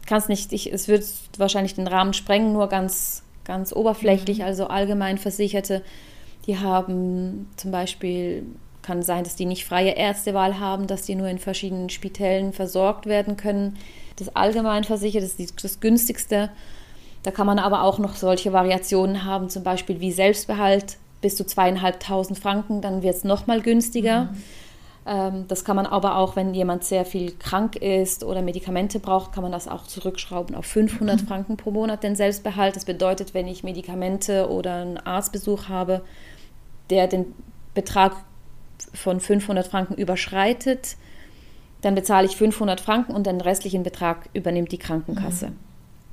kann es nicht, ich, es wird wahrscheinlich den Rahmen sprengen, nur ganz ganz oberflächlich, mhm. also allgemein Versicherte, die haben zum Beispiel, kann sein, dass die nicht freie Ärztewahl haben, dass die nur in verschiedenen Spitällen versorgt werden können. Das allgemein Versicherte ist das günstigste. Da kann man aber auch noch solche Variationen haben, zum Beispiel wie Selbstbehalt bis zu zweieinhalbtausend Franken, dann wird es nochmal günstiger. Mhm. Ähm, das kann man aber auch, wenn jemand sehr viel krank ist oder Medikamente braucht, kann man das auch zurückschrauben auf 500 mhm. Franken pro Monat, den Selbstbehalt. Das bedeutet, wenn ich Medikamente oder einen Arztbesuch habe, der den Betrag von 500 Franken überschreitet, dann bezahle ich 500 Franken und den restlichen Betrag übernimmt die Krankenkasse.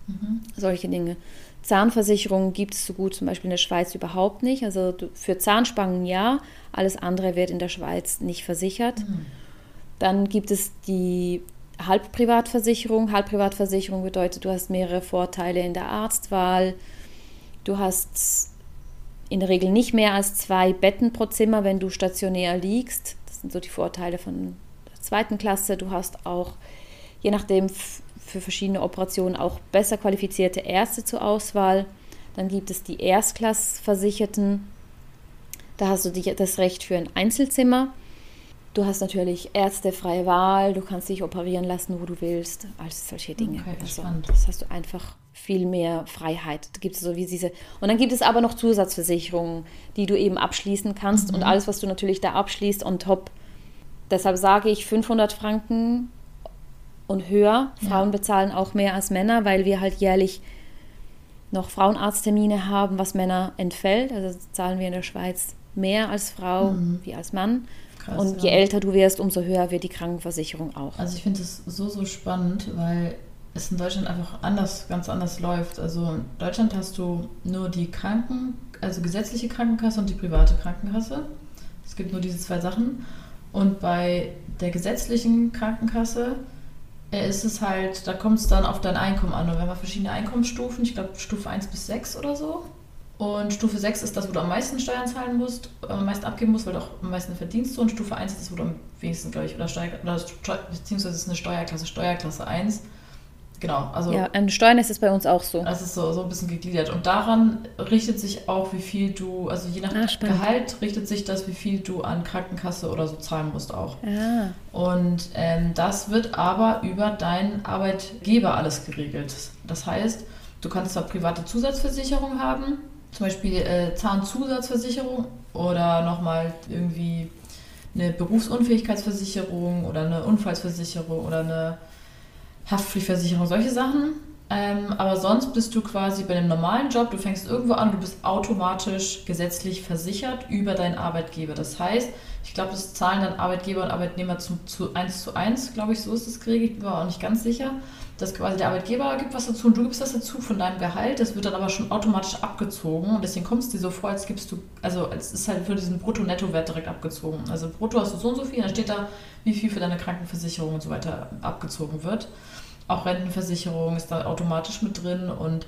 Mhm. Mhm. Solche Dinge. Zahnversicherungen gibt es so gut zum Beispiel in der Schweiz überhaupt nicht. Also für Zahnspangen ja, alles andere wird in der Schweiz nicht versichert. Mhm. Dann gibt es die Halbprivatversicherung. Halbprivatversicherung bedeutet, du hast mehrere Vorteile in der Arztwahl. Du hast in der Regel nicht mehr als zwei Betten pro Zimmer, wenn du stationär liegst. Das sind so die Vorteile von der zweiten Klasse. Du hast auch, je nachdem, für verschiedene Operationen auch besser qualifizierte Ärzte zur Auswahl. Dann gibt es die Erstklassversicherten. Da hast du das Recht für ein Einzelzimmer. Du hast natürlich ärztefreie Wahl, du kannst dich operieren lassen, wo du willst, alles solche Dinge. Okay, also, das hast du einfach viel mehr Freiheit. Da gibt es so wie diese. Und dann gibt es aber noch Zusatzversicherungen, die du eben abschließen kannst mhm. und alles, was du natürlich da abschließt, on top. Deshalb sage ich 500 Franken und höher. Frauen ja. bezahlen auch mehr als Männer, weil wir halt jährlich noch Frauenarzttermine haben, was Männer entfällt. Also zahlen wir in der Schweiz mehr als Frau mhm. wie als Mann. Krass, und je ja. älter du wirst, umso höher wird die Krankenversicherung auch. Also ich finde es so, so spannend, weil es in Deutschland einfach anders, ganz anders läuft. Also in Deutschland hast du nur die Kranken, also gesetzliche Krankenkasse und die private Krankenkasse. Es gibt nur diese zwei Sachen. Und bei der gesetzlichen Krankenkasse ist es halt, da kommt es dann auf dein Einkommen an. Und wir haben verschiedene Einkommensstufen, ich glaube Stufe 1 bis 6 oder so. Und Stufe 6 ist das, wo du am meisten Steuern zahlen musst, äh, am meisten abgeben musst, weil du auch am meisten verdienst. Und Stufe 1 ist das, wo du am wenigsten, glaube ich, oder, Steuer, oder beziehungsweise ist eine Steuerklasse, Steuerklasse 1. Genau, also. Ja, an Steuern ist es bei uns auch so. Das ist so, so ein bisschen gegliedert. Und daran richtet sich auch, wie viel du, also je nach ah, Gehalt richtet sich das, wie viel du an Krankenkasse oder so zahlen musst auch. Ah. Und ähm, das wird aber über deinen Arbeitgeber alles geregelt. Das heißt, du kannst zwar private Zusatzversicherung haben, zum Beispiel äh, Zahnzusatzversicherung oder nochmal irgendwie eine Berufsunfähigkeitsversicherung oder eine Unfallsversicherung oder eine Haftpflichtversicherung, solche Sachen. Ähm, aber sonst bist du quasi bei einem normalen Job, du fängst irgendwo an, du bist automatisch gesetzlich versichert über deinen Arbeitgeber. Das heißt, ich glaube, das zahlen dann Arbeitgeber und Arbeitnehmer zu, zu 1 zu 1, glaube ich, so ist es geregelt, ich bin mir auch nicht ganz sicher dass quasi der Arbeitgeber gibt was dazu und du gibst das dazu von deinem Gehalt. Das wird dann aber schon automatisch abgezogen und deswegen kommst du dir so vor, als gibst du, also es ist halt für diesen Brutto-Netto-Wert direkt abgezogen. Also brutto hast du so und so viel, dann steht da, wie viel für deine Krankenversicherung und so weiter abgezogen wird. Auch Rentenversicherung ist da automatisch mit drin und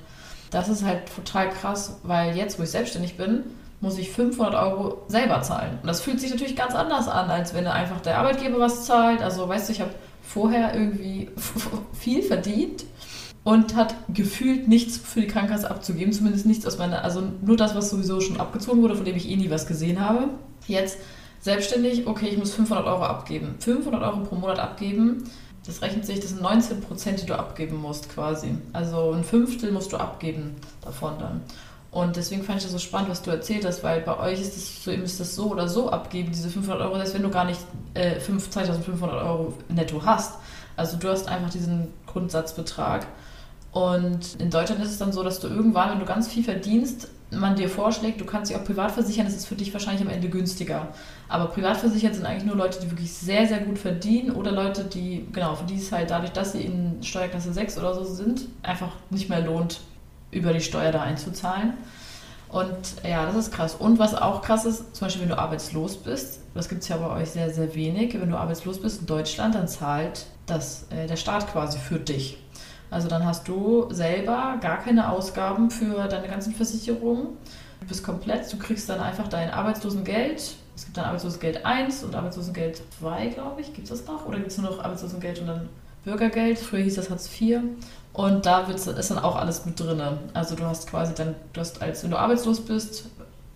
das ist halt total krass, weil jetzt, wo ich selbstständig bin, muss ich 500 Euro selber zahlen. Und das fühlt sich natürlich ganz anders an, als wenn einfach der Arbeitgeber was zahlt. Also weißt du, ich habe vorher irgendwie viel verdient und hat gefühlt nichts für die Krankenkasse abzugeben, zumindest nichts aus meiner, also nur das, was sowieso schon abgezogen wurde, von dem ich eh nie was gesehen habe. Jetzt selbstständig, okay, ich muss 500 Euro abgeben. 500 Euro pro Monat abgeben, das rechnet sich, das sind 19 Prozent, die du abgeben musst quasi. Also ein Fünftel musst du abgeben davon dann. Und deswegen fand ich das so spannend, was du erzählt hast, weil bei euch ist es so, ihr müsst das so oder so abgeben, diese 500 Euro, selbst wenn du gar nicht äh, 2500 Euro netto hast. Also du hast einfach diesen Grundsatzbetrag. Und in Deutschland ist es dann so, dass du irgendwann, wenn du ganz viel verdienst, man dir vorschlägt, du kannst dich auch privat versichern, das ist für dich wahrscheinlich am Ende günstiger. Aber privat versichert sind eigentlich nur Leute, die wirklich sehr, sehr gut verdienen oder Leute, die, genau, für die es halt dadurch, dass sie in Steuerklasse 6 oder so sind, einfach nicht mehr lohnt, über die Steuer da einzuzahlen. Und ja, das ist krass. Und was auch krass ist, zum Beispiel, wenn du arbeitslos bist, das gibt es ja bei euch sehr, sehr wenig. Wenn du arbeitslos bist in Deutschland, dann zahlt das, äh, der Staat quasi für dich. Also dann hast du selber gar keine Ausgaben für deine ganzen Versicherungen. Du bist komplett, du kriegst dann einfach dein Arbeitslosengeld. Es gibt dann Arbeitslosengeld 1 und Arbeitslosengeld 2, glaube ich. Gibt es das noch? Oder gibt es nur noch Arbeitslosengeld und dann Bürgergeld? Früher hieß das Hartz IV. Und da ist dann auch alles mit drin. Also du hast quasi dann, du hast als wenn du arbeitslos bist,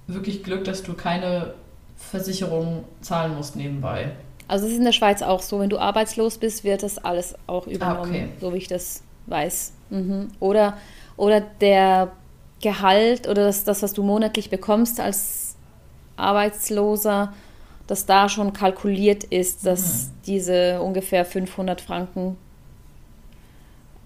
wirklich Glück, dass du keine Versicherung zahlen musst nebenbei. Also es ist in der Schweiz auch so, wenn du arbeitslos bist, wird das alles auch übernommen, ah, okay. so wie ich das weiß. Mhm. Oder, oder der Gehalt oder das, das, was du monatlich bekommst als Arbeitsloser, dass da schon kalkuliert ist, dass mhm. diese ungefähr 500 Franken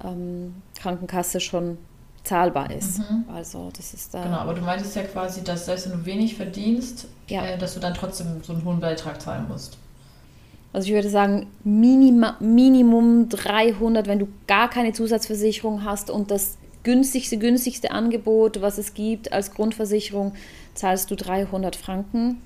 ähm, Krankenkasse schon zahlbar ist. Mhm. Also das ist da. Genau, aber du meintest ja quasi, dass selbst wenn du wenig verdienst, ja. äh, dass du dann trotzdem so einen hohen Beitrag zahlen musst. Also ich würde sagen, Minima, Minimum 300, wenn du gar keine Zusatzversicherung hast und das günstigste, günstigste Angebot, was es gibt als Grundversicherung, zahlst du 300 Franken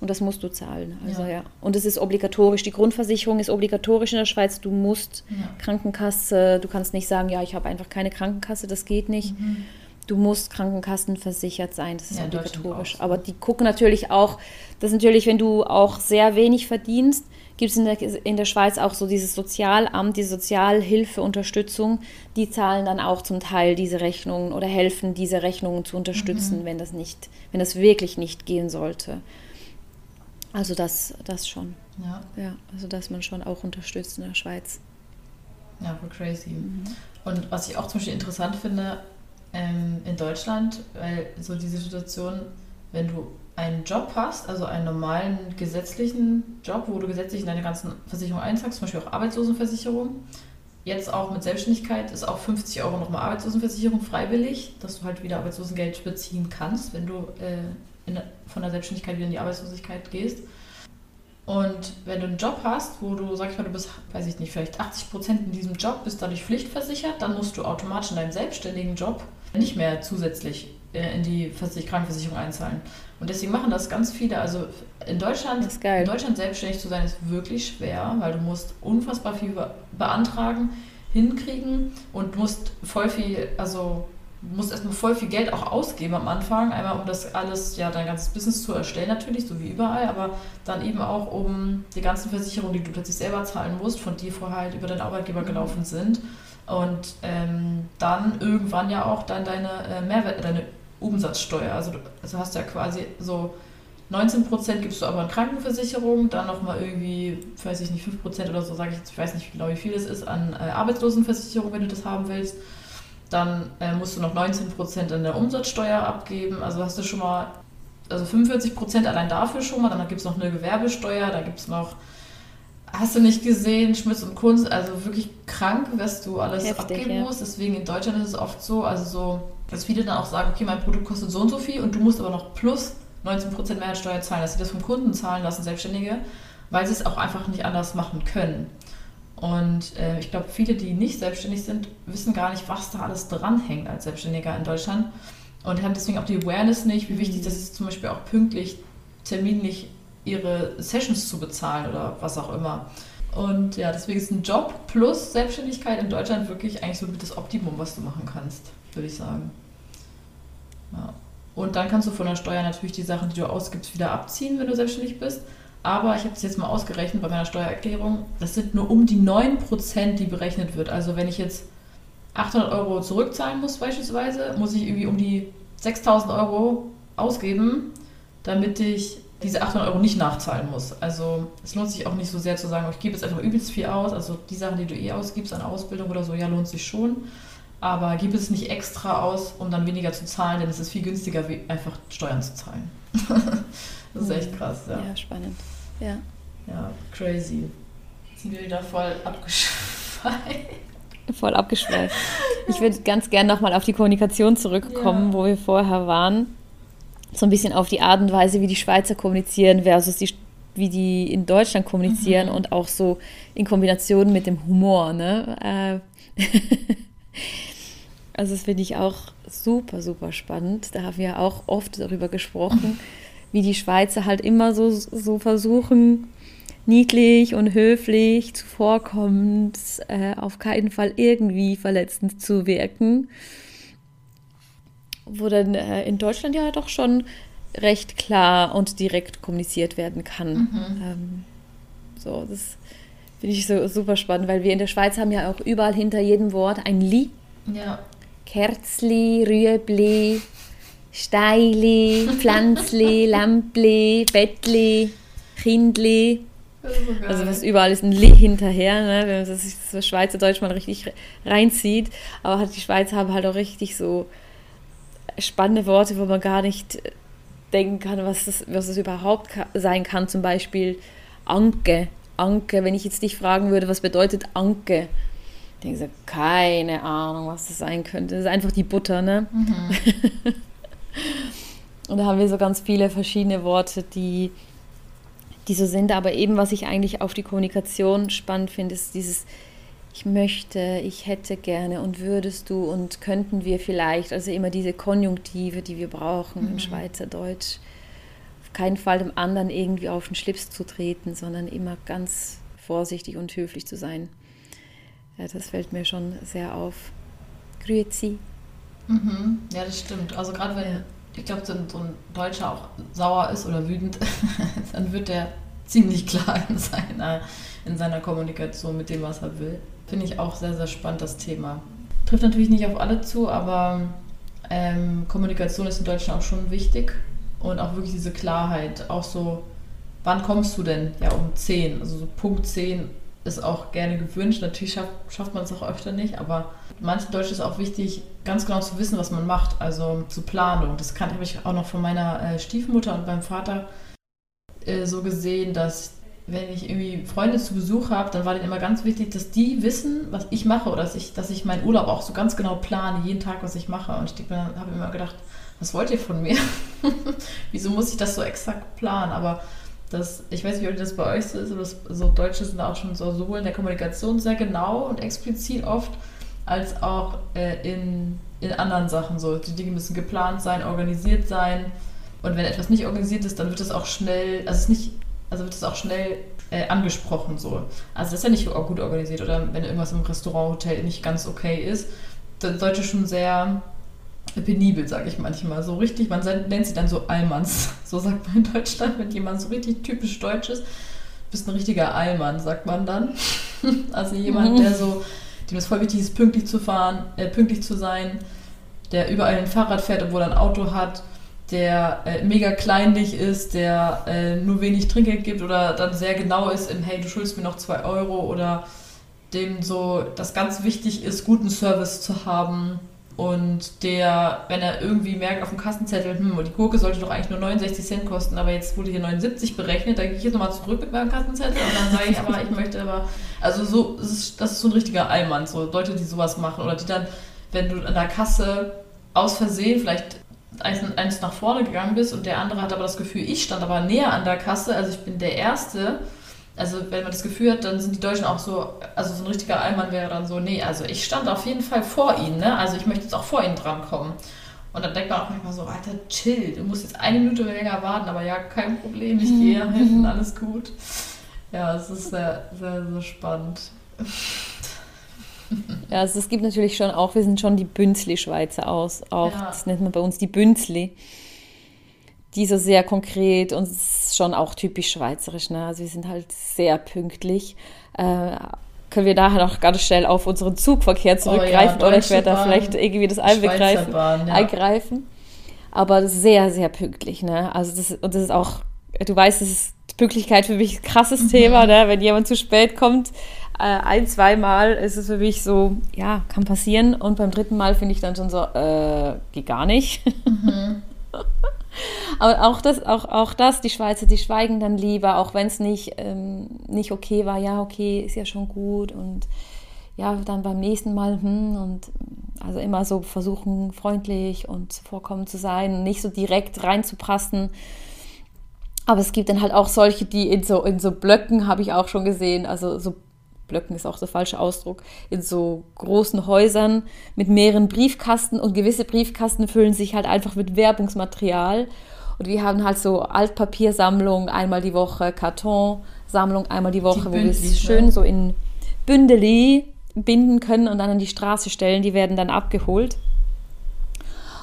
und das musst du zahlen. Also ja. ja. Und es ist obligatorisch. Die Grundversicherung ist obligatorisch in der Schweiz. Du musst ja. Krankenkasse, du kannst nicht sagen, ja, ich habe einfach keine Krankenkasse, das geht nicht. Mhm. Du musst krankenkassenversichert sein, das ist ja, obligatorisch. Aber die gucken natürlich auch, dass natürlich, wenn du auch sehr wenig verdienst, gibt es in der, in der Schweiz auch so dieses Sozialamt, die Sozialhilfeunterstützung, die zahlen dann auch zum Teil diese Rechnungen oder helfen, diese Rechnungen zu unterstützen, mhm. wenn das nicht, wenn das wirklich nicht gehen sollte. Also das, das schon. Ja. ja. Also dass man schon auch unterstützt in der Schweiz. Ja, voll crazy. Mhm. Und was ich auch zum Beispiel interessant finde, ähm, in Deutschland, weil so diese Situation, wenn du einen Job hast, also einen normalen gesetzlichen Job, wo du gesetzlich in deine ganzen Versicherungen eintragst, zum Beispiel auch Arbeitslosenversicherung, jetzt auch mit Selbstständigkeit ist auch 50 Euro nochmal Arbeitslosenversicherung freiwillig, dass du halt wieder Arbeitslosengeld beziehen kannst, wenn du äh, in, von der Selbstständigkeit wieder in die Arbeitslosigkeit gehst. Und wenn du einen Job hast, wo du, sag ich mal, du bist, weiß ich nicht, vielleicht 80 Prozent in diesem Job, bist dadurch pflichtversichert, dann musst du automatisch in deinem selbstständigen Job nicht mehr zusätzlich äh, in die Krankenversicherung einzahlen. Und deswegen machen das ganz viele. Also in Deutschland, in Deutschland selbstständig zu sein, ist wirklich schwer, weil du musst unfassbar viel beantragen, hinkriegen und musst voll viel, also musst erstmal voll viel Geld auch ausgeben am Anfang. Einmal, um das alles, ja, dein ganzes Business zu erstellen, natürlich, so wie überall, aber dann eben auch, um die ganzen Versicherungen, die du plötzlich selber zahlen musst, von dir vorher halt über deinen Arbeitgeber mhm. gelaufen sind. Und ähm, dann irgendwann ja auch dann deine äh, Mehrwert, deine Umsatzsteuer. Also du also hast ja quasi so 19% gibst du aber in Krankenversicherung, dann nochmal irgendwie, weiß ich nicht, 5% oder so, sage ich jetzt, ich weiß nicht genau, wie viel es ist, an äh, Arbeitslosenversicherung, wenn du das haben willst. Dann äh, musst du noch 19% an der Umsatzsteuer abgeben. Also hast du schon mal, also 45% allein dafür schon mal. Dann gibt es noch eine Gewerbesteuer, da gibt es noch, hast du nicht gesehen, Schmitz und Kunst, also wirklich krank, was du alles Heftig, abgeben ja. musst. Deswegen in Deutschland ist es oft so, also so, dass viele dann auch sagen, okay, mein Produkt kostet so und so viel und du musst aber noch plus 19% Mehrwertsteuer zahlen, dass sie das vom Kunden zahlen lassen, Selbstständige, weil sie es auch einfach nicht anders machen können. Und äh, ich glaube, viele, die nicht selbstständig sind, wissen gar nicht, was da alles dranhängt als Selbstständiger in Deutschland und haben deswegen auch die Awareness nicht, wie wichtig mhm. das ist, zum Beispiel auch pünktlich, terminlich ihre Sessions zu bezahlen oder was auch immer. Und ja, deswegen ist ein Job plus Selbstständigkeit in Deutschland wirklich eigentlich so das Optimum, was du machen kannst, würde ich sagen. Ja. Und dann kannst du von der Steuer natürlich die Sachen, die du ausgibst, wieder abziehen, wenn du selbstständig bist. Aber ich habe es jetzt mal ausgerechnet bei meiner Steuererklärung. Das sind nur um die 9%, die berechnet wird. Also wenn ich jetzt 800 Euro zurückzahlen muss beispielsweise, muss ich irgendwie um die 6000 Euro ausgeben, damit ich diese 800 Euro nicht nachzahlen muss. Also es lohnt sich auch nicht so sehr zu sagen, ich gebe jetzt einfach übelst viel aus. Also die Sachen, die du eh ausgibst an Ausbildung oder so, ja, lohnt sich schon aber gib es nicht extra aus, um dann weniger zu zahlen, denn es ist viel günstiger, einfach Steuern zu zahlen. das ist echt krass, ja. Ja, spannend. Ja. Ja, crazy. Jetzt sind wir wieder voll abgeschweift. Voll abgeschweift. Ich würde ganz gerne nochmal auf die Kommunikation zurückkommen, ja. wo wir vorher waren. So ein bisschen auf die Art und Weise, wie die Schweizer kommunizieren versus die, wie die in Deutschland kommunizieren mhm. und auch so in Kombination mit dem Humor. Ne? Äh, Also das finde ich auch super, super spannend. Da haben wir auch oft darüber gesprochen, wie die Schweizer halt immer so, so versuchen, niedlich und höflich, zuvorkommend, äh, auf keinen Fall irgendwie verletzend zu wirken. Wo dann äh, in Deutschland ja doch schon recht klar und direkt kommuniziert werden kann. Mhm. Ähm, so, das finde ich so super spannend, weil wir in der Schweiz haben ja auch überall hinter jedem Wort ein Li. Ja. Kerzli, Rüebli, Steili, Pflänzli, Lämpli, Bettli, Kindli. Also das überall ist ein Li hinterher, ne? wenn man das, das Schweizerdeutsch mal richtig reinzieht. Aber die Schweizer haben halt auch richtig so spannende Worte, wo man gar nicht denken kann, was das, was das überhaupt sein kann. Zum Beispiel Anke. Anke, wenn ich jetzt dich fragen würde, was bedeutet Anke? denke so, keine Ahnung, was das sein könnte. Das ist einfach die Butter, ne? Mhm. und da haben wir so ganz viele verschiedene Worte, die, die so sind. Aber eben, was ich eigentlich auf die Kommunikation spannend finde, ist dieses ich möchte, ich hätte gerne und würdest du und könnten wir vielleicht, also immer diese Konjunktive, die wir brauchen mhm. im Schweizerdeutsch. Auf keinen Fall dem anderen irgendwie auf den Schlips zu treten, sondern immer ganz vorsichtig und höflich zu sein. Ja, das fällt mir schon sehr auf. Grüezi. Mhm. Ja, das stimmt. Also gerade wenn, ich glaube, so, so ein Deutscher auch sauer ist oder wütend, dann wird der ziemlich klar in seiner, in seiner Kommunikation mit dem, was er will. Finde ich auch sehr, sehr spannend, das Thema. Trifft natürlich nicht auf alle zu, aber ähm, Kommunikation ist in Deutschland auch schon wichtig. Und auch wirklich diese Klarheit. Auch so, wann kommst du denn? Ja, um 10. Also so Punkt 10 ist auch gerne gewünscht. Natürlich schafft, schafft man es auch öfter nicht, aber manchen Deutschen ist auch wichtig, ganz genau zu wissen, was man macht, also zur Planung. Das habe ich auch noch von meiner äh, Stiefmutter und meinem Vater äh, so gesehen, dass wenn ich irgendwie Freunde zu Besuch habe, dann war denen immer ganz wichtig, dass die wissen, was ich mache oder dass ich, dass ich meinen Urlaub auch so ganz genau plane, jeden Tag, was ich mache. Und ich habe immer gedacht, was wollt ihr von mir? Wieso muss ich das so exakt planen? Aber das, ich weiß nicht, ob das bei euch so ist, aber das, so Deutsche sind auch schon so sowohl in der Kommunikation sehr genau und explizit oft, als auch äh, in, in anderen Sachen so. Die Dinge müssen geplant sein, organisiert sein. Und wenn etwas nicht organisiert ist, dann wird es auch schnell, also es nicht, also wird es auch schnell äh, angesprochen so. Also das ist ja nicht gut organisiert oder wenn irgendwas im Restaurant, Hotel nicht ganz okay ist, dann sollte schon sehr penibel, sage ich manchmal. So richtig, man nennt sie dann so Allmanns. So sagt man in Deutschland, wenn jemand so richtig typisch deutsch ist. Bist ein richtiger Allmann, sagt man dann. also jemand, der so, dem es voll wichtig ist, pünktlich zu fahren, äh, pünktlich zu sein, der überall ein Fahrrad fährt, obwohl er ein Auto hat, der äh, mega kleinlich ist, der äh, nur wenig Trinkgeld gibt oder dann sehr genau ist im Hey, du schuldest mir noch zwei Euro oder dem so das ganz wichtig ist, guten Service zu haben und der, wenn er irgendwie merkt auf dem Kassenzettel, hm, die Gurke sollte doch eigentlich nur 69 Cent kosten, aber jetzt wurde hier 79 berechnet, dann gehe ich jetzt nochmal zurück mit meinem Kassenzettel und dann sage ich, aber ich möchte aber, also so, das ist, das ist so ein richtiger Allmann, so Leute, die sowas machen oder die dann, wenn du an der Kasse aus Versehen vielleicht eins, eins nach vorne gegangen bist und der andere hat aber das Gefühl, ich stand aber näher an der Kasse, also ich bin der Erste, also wenn man das Gefühl hat, dann sind die Deutschen auch so, also so ein richtiger Allmann wäre dann so, nee, also ich stand auf jeden Fall vor ihnen, ne? Also ich möchte jetzt auch vor ihnen drankommen. Und dann denkt man auch manchmal so, Alter, chill, du musst jetzt eine Minute länger warten, aber ja, kein Problem, ich gehe hinten, alles gut. Ja, es ist sehr, sehr, sehr spannend. Ja, also es gibt natürlich schon auch, wir sind schon die Bünzli-Schweizer aus, auch, ja. das nennt man bei uns die Bünzli die so sehr konkret und schon auch typisch schweizerisch. Ne? Also wir sind halt sehr pünktlich. Äh, können wir nachher noch ganz schnell auf unseren Zugverkehr zurückgreifen oh ja, oder ich werde da vielleicht irgendwie das einbegreifen, Bahn, ja. eingreifen. Aber sehr, sehr pünktlich. Ne? Also das, und das ist auch, du weißt, das ist Pünktlichkeit für mich ein krasses mhm. Thema. Ne? Wenn jemand zu spät kommt, äh, ein, zweimal ist es für mich so, ja, kann passieren. Und beim dritten Mal finde ich dann schon so, äh, geht gar nicht. Mhm. Aber auch das, auch, auch das, die Schweizer, die schweigen dann lieber, auch wenn es nicht, ähm, nicht okay war. Ja, okay, ist ja schon gut. Und ja, dann beim nächsten Mal, hm, und also immer so versuchen, freundlich und vorkommen zu sein, nicht so direkt reinzuprassen. Aber es gibt dann halt auch solche, die in so, in so Blöcken, habe ich auch schon gesehen, also so Blöcken ist auch der falsche Ausdruck, in so großen Häusern mit mehreren Briefkasten und gewisse Briefkasten füllen sich halt einfach mit Werbungsmaterial. Und wir haben halt so Altpapiersammlung einmal die Woche, Kartonsammlung einmal die Woche, die wo wir es schön so in Bündeli binden können und dann an die Straße stellen. Die werden dann abgeholt.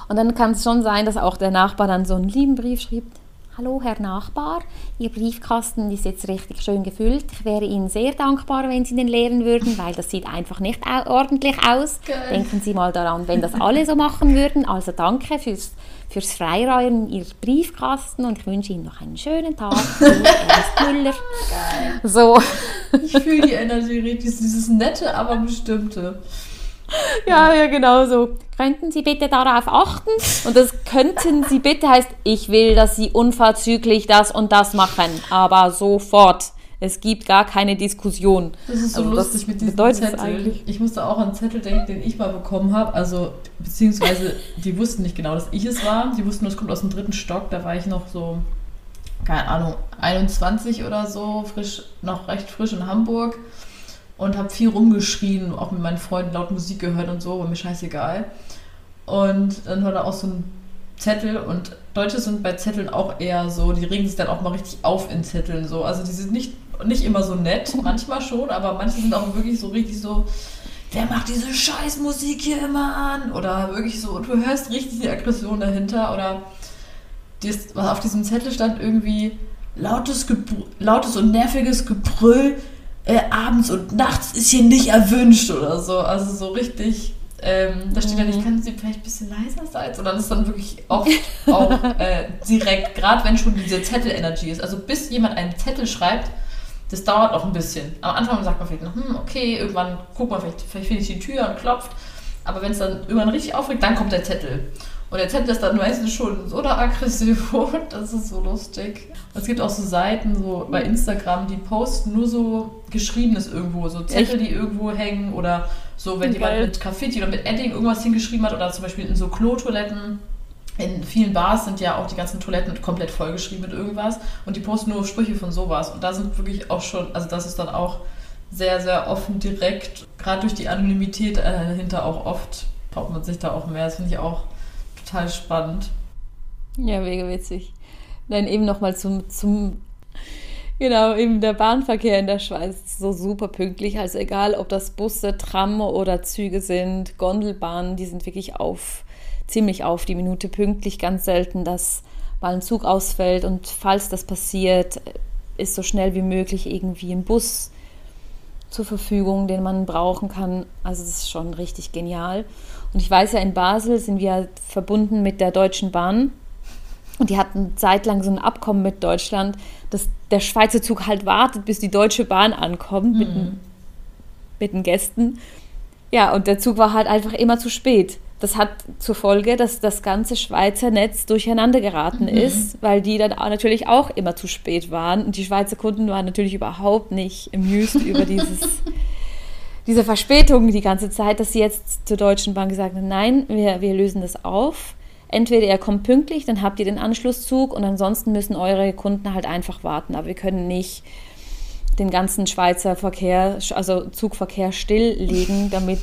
Und dann kann es schon sein, dass auch der Nachbar dann so einen lieben Brief schreibt. Hallo Herr Nachbar, Ihr Briefkasten ist jetzt richtig schön gefüllt. Ich wäre Ihnen sehr dankbar, wenn Sie den leeren würden, weil das sieht einfach nicht ordentlich aus. Geil. Denken Sie mal daran, wenn das alle so machen würden. Also danke fürs, fürs Freiräumen Ihrer Briefkasten und ich wünsche Ihnen noch einen schönen Tag. Ernst Müller. Geil. So. Ich fühle die Energie richtig, dieses nette, aber bestimmte. Ja, ja, genau so. Könnten Sie bitte darauf achten? Und das könnten Sie bitte heißt, ich will, dass Sie unverzüglich das und das machen, aber sofort. Es gibt gar keine Diskussion. Das ist so also lustig mit diesem Zettel. Ich musste auch an einen Zettel denken, den ich mal bekommen habe. Also, beziehungsweise, die wussten nicht genau, dass ich es war. Die wussten, es kommt aus dem dritten Stock. Da war ich noch so, keine Ahnung, 21 oder so, frisch, noch recht frisch in Hamburg und habe viel rumgeschrien, auch mit meinen Freunden laut Musik gehört und so, war mir scheißegal. Und dann war da auch so ein Zettel und Deutsche sind bei Zetteln auch eher so, die regen sich dann auch mal richtig auf in Zetteln so. Also die sind nicht, nicht immer so nett, manchmal schon, aber manche sind auch wirklich so richtig so, wer macht diese Scheißmusik hier immer an? Oder wirklich so, du hörst richtig die Aggression dahinter oder dies, auf diesem Zettel stand irgendwie lautes, lautes und nerviges Gebrüll äh, abends und nachts ist hier nicht erwünscht oder so. Also so richtig, ähm, da steht mhm. dann, ich kann sie vielleicht ein bisschen leiser sein. Und dann ist dann wirklich oft auch äh, direkt, gerade wenn schon diese Zettel-Energy ist. Also bis jemand einen Zettel schreibt, das dauert auch ein bisschen. Am Anfang sagt man vielleicht noch, hm, okay, irgendwann guckt man vielleicht, vielleicht finde ich die Tür und klopft. Aber wenn es dann irgendwann richtig aufregt, dann kommt der Zettel. Und der Zettel ist dann meistens schon so eine Aggression, das ist so lustig. Es gibt auch so Seiten so bei Instagram, die posten nur so Geschriebenes irgendwo, so Zettel, Echt? die irgendwo hängen oder so, wenn jemand mit Graffiti oder mit Edding irgendwas hingeschrieben hat oder zum Beispiel in so Klotoiletten. In vielen Bars sind ja auch die ganzen Toiletten komplett vollgeschrieben mit irgendwas und die posten nur Sprüche von sowas. Und da sind wirklich auch schon, also das ist dann auch sehr, sehr offen direkt, gerade durch die Anonymität äh, dahinter auch oft braucht man sich da auch mehr. Das finde ich auch total spannend. Ja, mega witzig. Dann eben nochmal zum, zum, genau, eben der Bahnverkehr in der Schweiz ist so super pünktlich. Also egal, ob das Busse, Tram oder Züge sind, Gondelbahnen, die sind wirklich auf ziemlich auf die Minute pünktlich. Ganz selten, dass mal ein Zug ausfällt und falls das passiert, ist so schnell wie möglich irgendwie ein Bus zur Verfügung, den man brauchen kann. Also das ist schon richtig genial. Und ich weiß ja, in Basel sind wir verbunden mit der Deutschen Bahn. Und die hatten zeitlang so ein Abkommen mit Deutschland, dass der Schweizer Zug halt wartet, bis die Deutsche Bahn ankommt mhm. mit, den, mit den Gästen. Ja, und der Zug war halt einfach immer zu spät. Das hat zur Folge, dass das ganze Schweizer Netz durcheinander geraten mhm. ist, weil die dann auch natürlich auch immer zu spät waren. Und die Schweizer Kunden waren natürlich überhaupt nicht amused über dieses, diese Verspätung die ganze Zeit, dass sie jetzt zur Deutschen Bahn gesagt haben, nein, wir, wir lösen das auf. Entweder ihr kommt pünktlich, dann habt ihr den Anschlusszug und ansonsten müssen eure Kunden halt einfach warten. Aber wir können nicht den ganzen Schweizer Verkehr, also Zugverkehr stilllegen, damit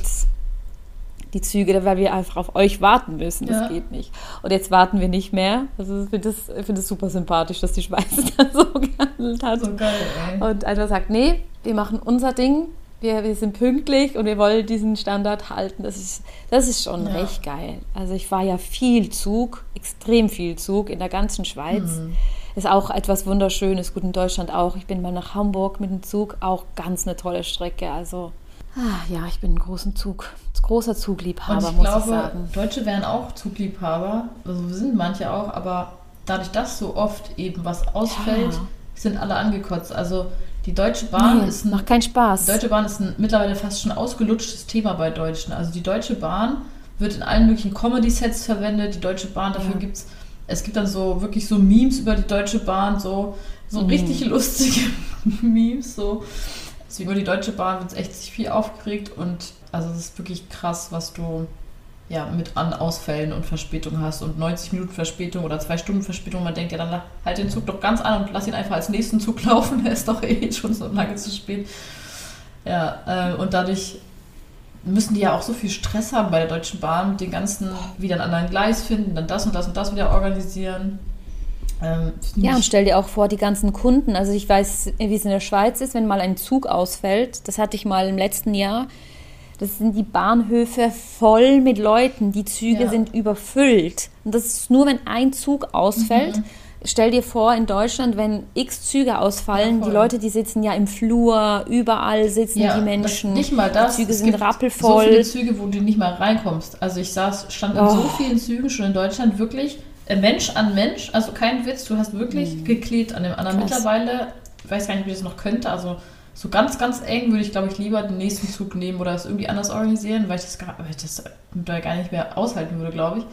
die Züge, weil wir einfach auf euch warten müssen. Das ja. geht nicht. Und jetzt warten wir nicht mehr. Also ich finde es find super sympathisch, dass die Schweiz da so gehandelt hat. So geil, ey. Und einfach sagt, nee, wir machen unser Ding. Wir, wir sind pünktlich und wir wollen diesen Standard halten. Das ist, das ist schon ja. recht geil. Also ich war ja viel Zug, extrem viel Zug in der ganzen Schweiz. Mhm. Ist auch etwas Wunderschönes, gut in Deutschland auch. Ich bin mal nach Hamburg mit dem Zug, auch ganz eine tolle Strecke. Also Ah, ja, ich bin ein großer Zug, großer Zugliebhaber, Und ich muss glaube, ich sagen. Deutsche wären auch Zugliebhaber, also sind manche auch, aber dadurch, dass so oft eben was ausfällt, ja. sind alle angekotzt. Also die Deutsche Bahn nee, ist ein, macht keinen Spaß. Die Deutsche Bahn ist ein mittlerweile fast schon ausgelutschtes Thema bei Deutschen. Also die Deutsche Bahn wird in allen möglichen Comedy-Sets verwendet. Die Deutsche Bahn, dafür ja. gibt es, es gibt dann so wirklich so Memes über die Deutsche Bahn, so, so mhm. richtig lustige Memes, so also über die Deutsche Bahn wird echt sich viel aufgeregt und also es ist wirklich krass, was du ja mit an Ausfällen und Verspätungen hast und 90 Minuten Verspätung oder zwei Stunden Verspätung. Man denkt ja dann, halt den Zug doch ganz an und lass ihn einfach als nächsten Zug laufen, der ist doch eh schon so lange zu spät. Ja, äh, und dadurch müssen die ja auch so viel Stress haben bei der Deutschen Bahn den ganzen, wieder einen anderen Gleis finden, dann das und das und das wieder organisieren. Ähm, ja, und stell dir auch vor, die ganzen Kunden, also ich weiß, wie es in der Schweiz ist, wenn mal ein Zug ausfällt, das hatte ich mal im letzten Jahr, das sind die Bahnhöfe voll mit Leuten, die Züge ja. sind überfüllt. Und das ist nur, wenn ein Zug ausfällt. Mhm. Stell dir vor, in Deutschland, wenn x Züge ausfallen, ja, die Leute, die sitzen ja im Flur, überall sitzen ja, die Menschen. Nicht mal das. Die Züge es sind rappelvoll. So viele Züge, wo du nicht mal reinkommst. Also ich saß, stand in oh. so vielen Zügen schon in Deutschland wirklich Mensch an Mensch, also kein Witz, du hast wirklich mhm. geklebt an dem anderen. Krass. Mittlerweile, ich weiß gar nicht, wie das noch könnte, also so ganz, ganz eng würde ich, glaube ich, lieber den nächsten Zug nehmen oder es irgendwie anders organisieren, weil ich das gar, weil ich das gar nicht mehr aushalten würde, glaube ich.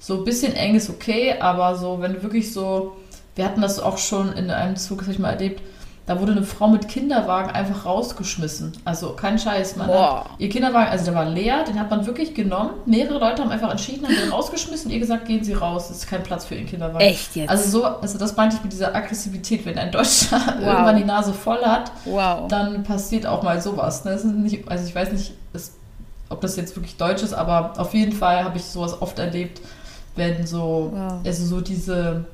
So ein bisschen eng ist okay, aber so, wenn du wirklich so, wir hatten das auch schon in einem Zug, das habe ich mal erlebt, da wurde eine Frau mit Kinderwagen einfach rausgeschmissen. Also kein Scheiß. Man Boah. hat ihr Kinderwagen, also der war leer, den hat man wirklich genommen. Mehrere Leute haben einfach entschieden, haben den rausgeschmissen und ihr gesagt, gehen Sie raus, es ist kein Platz für Ihren Kinderwagen. Echt jetzt? Also so, also das meinte ich mit dieser Aggressivität, wenn ein Deutscher wow. irgendwann die Nase voll hat, wow. dann passiert auch mal sowas. Das ist nicht, also ich weiß nicht, das, ob das jetzt wirklich deutsch ist, aber auf jeden Fall habe ich sowas oft erlebt, wenn so, wow. also so diese,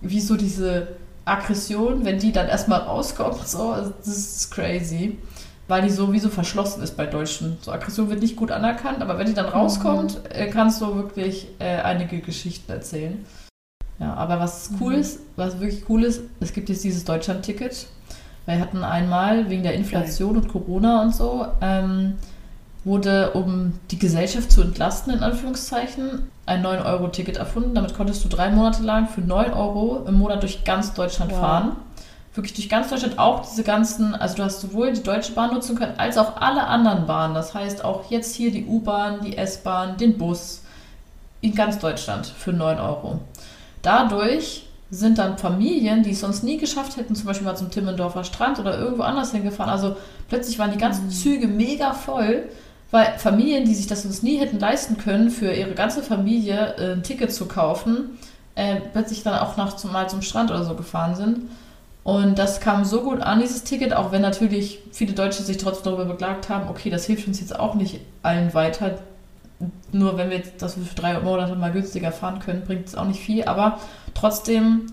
wie so diese Aggression, wenn die dann erstmal rauskommt, so, das ist crazy. Weil die sowieso verschlossen ist bei Deutschen. So Aggression wird nicht gut anerkannt, aber wenn die dann rauskommt, mhm. kannst du wirklich äh, einige Geschichten erzählen. Ja, aber was cool mhm. ist, was wirklich cool ist, es gibt jetzt dieses Deutschland-Ticket. Wir hatten einmal wegen der Inflation Geil. und Corona und so, ähm, wurde, um die Gesellschaft zu entlasten, in Anführungszeichen, ein 9-Euro-Ticket erfunden. Damit konntest du drei Monate lang für 9 Euro im Monat durch ganz Deutschland wow. fahren. Wirklich durch ganz Deutschland auch diese ganzen, also du hast sowohl die Deutsche Bahn nutzen können, als auch alle anderen Bahnen. Das heißt auch jetzt hier die U-Bahn, die S-Bahn, den Bus in ganz Deutschland für 9 Euro. Dadurch sind dann Familien, die es sonst nie geschafft hätten, zum Beispiel mal zum Timmendorfer Strand oder irgendwo anders hingefahren. Also plötzlich waren die ganzen mhm. Züge mega voll weil Familien, die sich das sonst nie hätten leisten können, für ihre ganze Familie äh, ein Ticket zu kaufen, äh, plötzlich dann auch nach zum, mal zum Strand oder so gefahren sind. Und das kam so gut an, dieses Ticket, auch wenn natürlich viele Deutsche sich trotzdem darüber beklagt haben, okay, das hilft uns jetzt auch nicht allen weiter. Nur wenn wir jetzt, wir für drei Monate mal günstiger fahren können, bringt es auch nicht viel. Aber trotzdem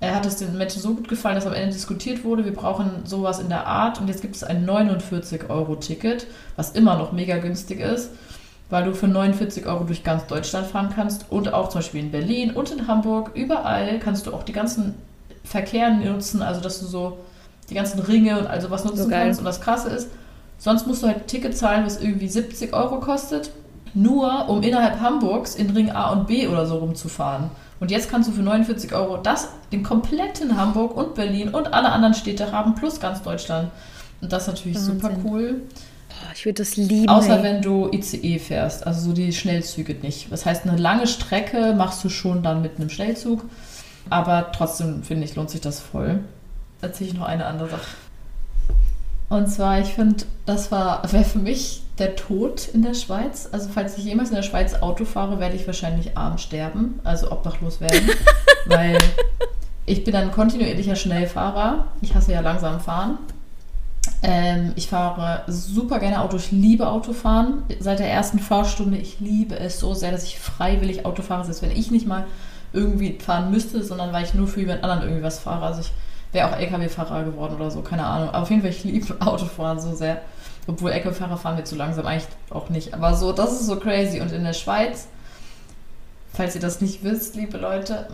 er hat es den Menschen so gut gefallen, dass am Ende diskutiert wurde, wir brauchen sowas in der Art und jetzt gibt es ein 49-Euro-Ticket, was immer noch mega günstig ist. weil du für 49 Euro durch ganz Deutschland fahren kannst und auch zum Beispiel in Berlin und in Hamburg. Überall kannst du auch die ganzen Verkehr nutzen, also dass du so die ganzen Ringe und also was nutzen so kannst. Und das Krasse ist, sonst musst du halt ein Ticket zahlen, was irgendwie 70 Euro kostet, nur um innerhalb Hamburgs in Ring A und B oder so rumzufahren. Und jetzt kannst du für 49 Euro das, den kompletten Hamburg und Berlin und alle anderen Städte haben, plus ganz Deutschland. Und das ist natürlich Wahnsinn. super cool. Ich würde das lieben. Außer ey. wenn du ICE fährst, also so die Schnellzüge nicht. Das heißt, eine lange Strecke machst du schon dann mit einem Schnellzug. Aber trotzdem, finde ich, lohnt sich das voll. Erzähle ich noch eine andere Sache. Und zwar, ich finde, das war wäre für mich der Tod in der Schweiz. Also falls ich jemals in der Schweiz Auto fahre, werde ich wahrscheinlich arm sterben, also obdachlos werden. weil ich bin ein kontinuierlicher Schnellfahrer. Ich hasse ja langsam fahren. Ähm, ich fahre super gerne Auto. Ich liebe Autofahren. Seit der ersten Fahrstunde, ich liebe es so sehr, dass ich freiwillig Auto fahre. Selbst wenn ich nicht mal irgendwie fahren müsste, sondern weil ich nur für jemand anderen irgendwie was fahre. Also ich wäre auch LKW-Fahrer geworden oder so, keine Ahnung. Aber auf jeden Fall, ich liebe Autofahren so sehr. Obwohl LKW-Fahrer fahren mir zu langsam, eigentlich auch nicht. Aber so, das ist so crazy. Und in der Schweiz falls ihr das nicht wisst, liebe Leute,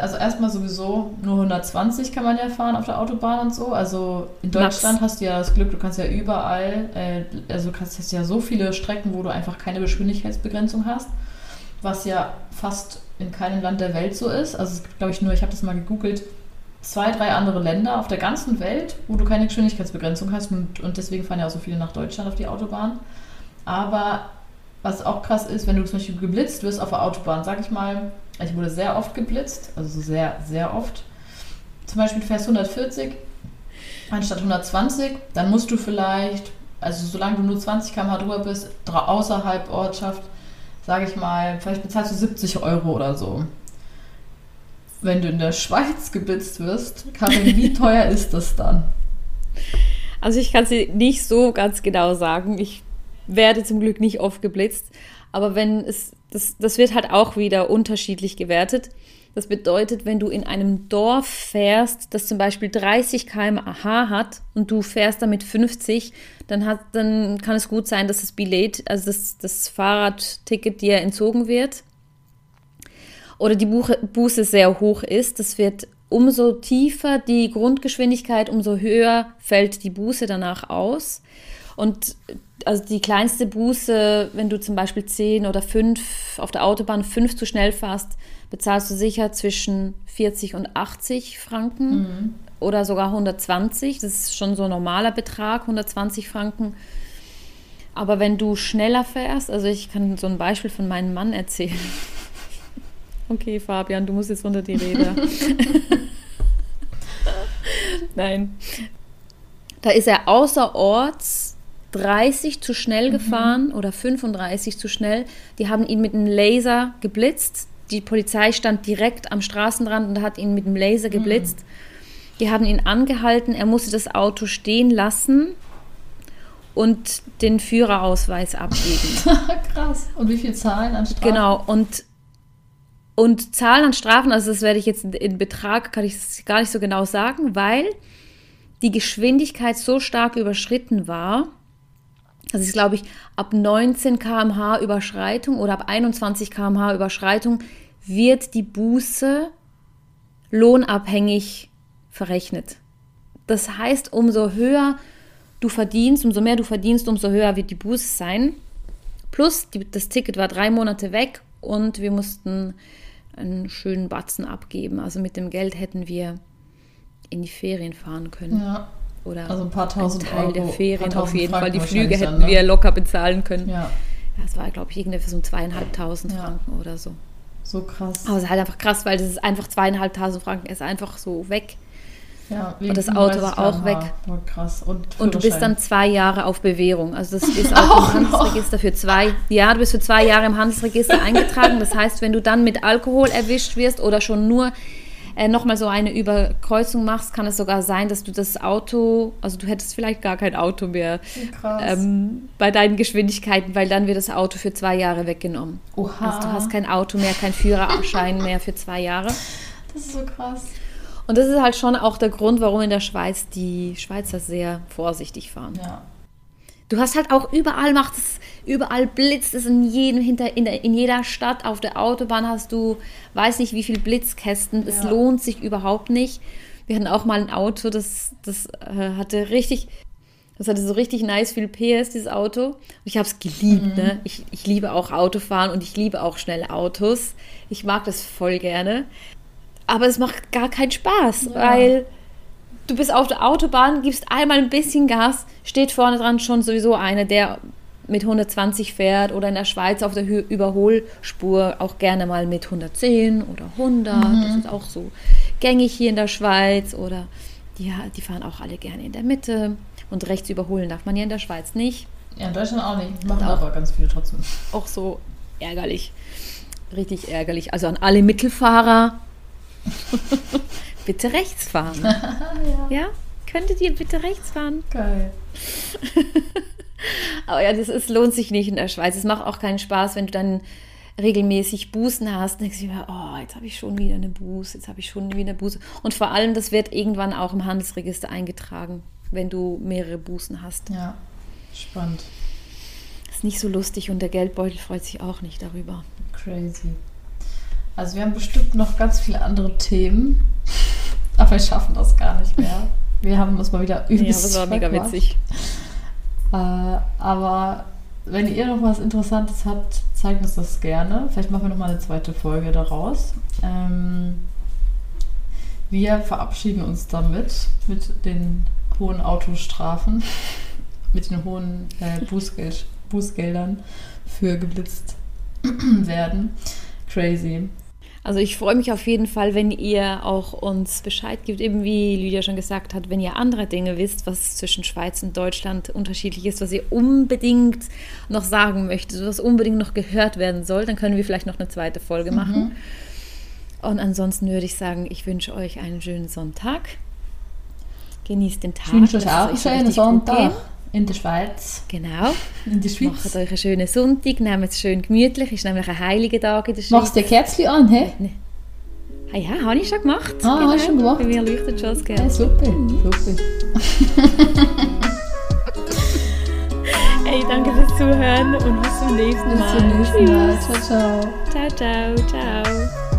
also erstmal sowieso nur 120 kann man ja fahren auf der Autobahn und so. Also in Deutschland Max. hast du ja das Glück, du kannst ja überall, äh, also du hast ja so viele Strecken, wo du einfach keine Geschwindigkeitsbegrenzung hast, was ja fast in keinem Land der Welt so ist. Also es gibt, glaube ich, nur, ich habe das mal gegoogelt, zwei, drei andere Länder auf der ganzen Welt, wo du keine Geschwindigkeitsbegrenzung hast und, und deswegen fahren ja auch so viele nach Deutschland auf die Autobahn. Aber was auch krass ist, wenn du zum Beispiel geblitzt wirst auf der Autobahn, sag ich mal, ich wurde sehr oft geblitzt, also sehr, sehr oft. Zum Beispiel du fährst 140 anstatt 120, dann musst du vielleicht, also solange du nur 20 km/h drüber bist, außerhalb Ortschaft, sage ich mal, vielleicht bezahlst du 70 Euro oder so. Wenn du in der Schweiz geblitzt wirst, Karin, wie teuer ist das dann? Also ich kann es dir nicht so ganz genau sagen. Ich werde zum Glück nicht oft geblitzt. Aber wenn es, das, das wird halt auch wieder unterschiedlich gewertet. Das bedeutet, wenn du in einem Dorf fährst, das zum Beispiel 30 km/h hat und du fährst damit 50, dann, hat, dann kann es gut sein, dass das Billett, also das, das Fahrradticket dir entzogen wird. Oder die Buße sehr hoch ist. Das wird umso tiefer die Grundgeschwindigkeit, umso höher fällt die Buße danach aus. Und also die kleinste Buße, wenn du zum Beispiel 10 oder 5 auf der Autobahn 5 zu schnell fährst, bezahlst du sicher zwischen 40 und 80 Franken mhm. oder sogar 120. Das ist schon so ein normaler Betrag, 120 Franken. Aber wenn du schneller fährst, also ich kann so ein Beispiel von meinem Mann erzählen. Okay, Fabian, du musst jetzt unter die Räder. Nein. Da ist er außerorts 30 zu schnell mhm. gefahren oder 35 zu schnell. Die haben ihn mit einem Laser geblitzt. Die Polizei stand direkt am Straßenrand und hat ihn mit dem Laser geblitzt. Mhm. Die haben ihn angehalten. Er musste das Auto stehen lassen und den Führerausweis abgeben. Krass. Und wie viel Zahlen an Strafen? Genau. Und und Zahlen an Strafen, also das werde ich jetzt in Betrag, kann ich gar nicht so genau sagen, weil die Geschwindigkeit so stark überschritten war, das ist, glaube ich, ab 19 km/h Überschreitung oder ab 21 km/h Überschreitung wird die Buße lohnabhängig verrechnet. Das heißt, umso höher du verdienst, umso mehr du verdienst, umso höher wird die Buße sein. Plus, die, das Ticket war drei Monate weg und wir mussten einen schönen Batzen abgeben. Also mit dem Geld hätten wir in die Ferien fahren können. Ja. Oder also ein paar tausend ein Teil Euro, der Ferien auf jeden Franken Fall. Die Flüge hätten ne? wir locker bezahlen können. Ja. Das war, glaube ich, irgendwie für so zweieinhalbtausend ja. Franken oder so. So krass. Aber es ist halt einfach krass, weil das ist einfach zweieinhalbtausend Franken, er ist einfach so weg. Ja, und das Auto war auch weg. War krass. Und, und, du bist dann zwei Jahre auf Bewährung. Also das ist auch im Handelsregister für zwei. Ja, du bist für zwei Jahre im Handelsregister eingetragen. Das heißt, wenn du dann mit Alkohol erwischt wirst oder schon nur äh, nochmal so eine Überkreuzung machst, kann es sogar sein, dass du das Auto, also du hättest vielleicht gar kein Auto mehr ähm, bei deinen Geschwindigkeiten, weil dann wird das Auto für zwei Jahre weggenommen. Oha. Also du hast kein Auto mehr, kein Führerschein mehr für zwei Jahre. Das ist so krass. Und das ist halt schon auch der Grund, warum in der Schweiz die Schweizer sehr vorsichtig fahren. Ja. Du hast halt auch überall macht es, überall blitzt es in jedem hinter in, der, in jeder Stadt auf der Autobahn hast du weiß nicht wie viel Blitzkästen. Es ja. lohnt sich überhaupt nicht. Wir hatten auch mal ein Auto, das das äh, hatte richtig das hatte so richtig nice viel PS, dieses Auto. Und ich habe es geliebt. Mhm. Ne? Ich, ich liebe auch Autofahren und ich liebe auch schnelle Autos. Ich mag das voll gerne. Aber es macht gar keinen Spaß, ja. weil du bist auf der Autobahn, gibst einmal ein bisschen Gas, steht vorne dran schon sowieso einer, der mit 120 fährt oder in der Schweiz auf der Überholspur auch gerne mal mit 110 oder 100. Mhm. Das ist auch so gängig hier in der Schweiz oder die, die fahren auch alle gerne in der Mitte und rechts überholen darf man ja in der Schweiz nicht. Ja, in Deutschland auch nicht. Machen auch, aber ganz viele trotzdem. Auch so ärgerlich. Richtig ärgerlich. Also an alle Mittelfahrer, bitte rechts fahren. ja. ja. Könntet ihr bitte rechts fahren? Geil. Aber ja, das ist, lohnt sich nicht in der Schweiz. Es macht auch keinen Spaß, wenn du dann regelmäßig Bußen hast, denkst du dir, oh, jetzt habe ich schon wieder eine Buße, jetzt habe ich schon wieder eine Buße. Und vor allem, das wird irgendwann auch im Handelsregister eingetragen, wenn du mehrere Bußen hast. Ja, spannend. Ist nicht so lustig und der Geldbeutel freut sich auch nicht darüber. Crazy. Also wir haben bestimmt noch ganz viele andere Themen, aber wir schaffen das gar nicht mehr. Wir haben uns mal wieder übelst Ja, das war mega witzig. Äh, aber wenn ihr noch was Interessantes habt, zeigt uns das gerne. Vielleicht machen wir noch mal eine zweite Folge daraus. Ähm, wir verabschieden uns damit mit den hohen Autostrafen, mit den hohen äh, Bußgeld, Bußgeldern für geblitzt werden. Crazy. Also ich freue mich auf jeden Fall, wenn ihr auch uns Bescheid gibt, eben wie Lydia schon gesagt hat, wenn ihr andere Dinge wisst, was zwischen Schweiz und Deutschland unterschiedlich ist, was ihr unbedingt noch sagen möchtet, was unbedingt noch gehört werden soll, dann können wir vielleicht noch eine zweite Folge mhm. machen. Und ansonsten würde ich sagen, ich wünsche euch einen schönen Sonntag. Genießt den Tag. Ich wünsche euch auch einen schönen Sonntag. In der Schweiz. Genau. In der Schweiz. Macht euch einen schönen Sonntag, nehmt es schön gemütlich. Ist nämlich ein heiliger Tag in der Schweiz. Machst du dir Kerzchen an, hä? Nee. Ah ja, habe ich schon gemacht. Ah, genau. hast du schon gemacht? Bei mir leuchtet schon das Kerzchen. Ja, super, super. hey, danke fürs Zuhören und bis zum nächsten Mal. Bis zum nächsten Mal. Ciao, ciao. Ciao, ciao, ciao.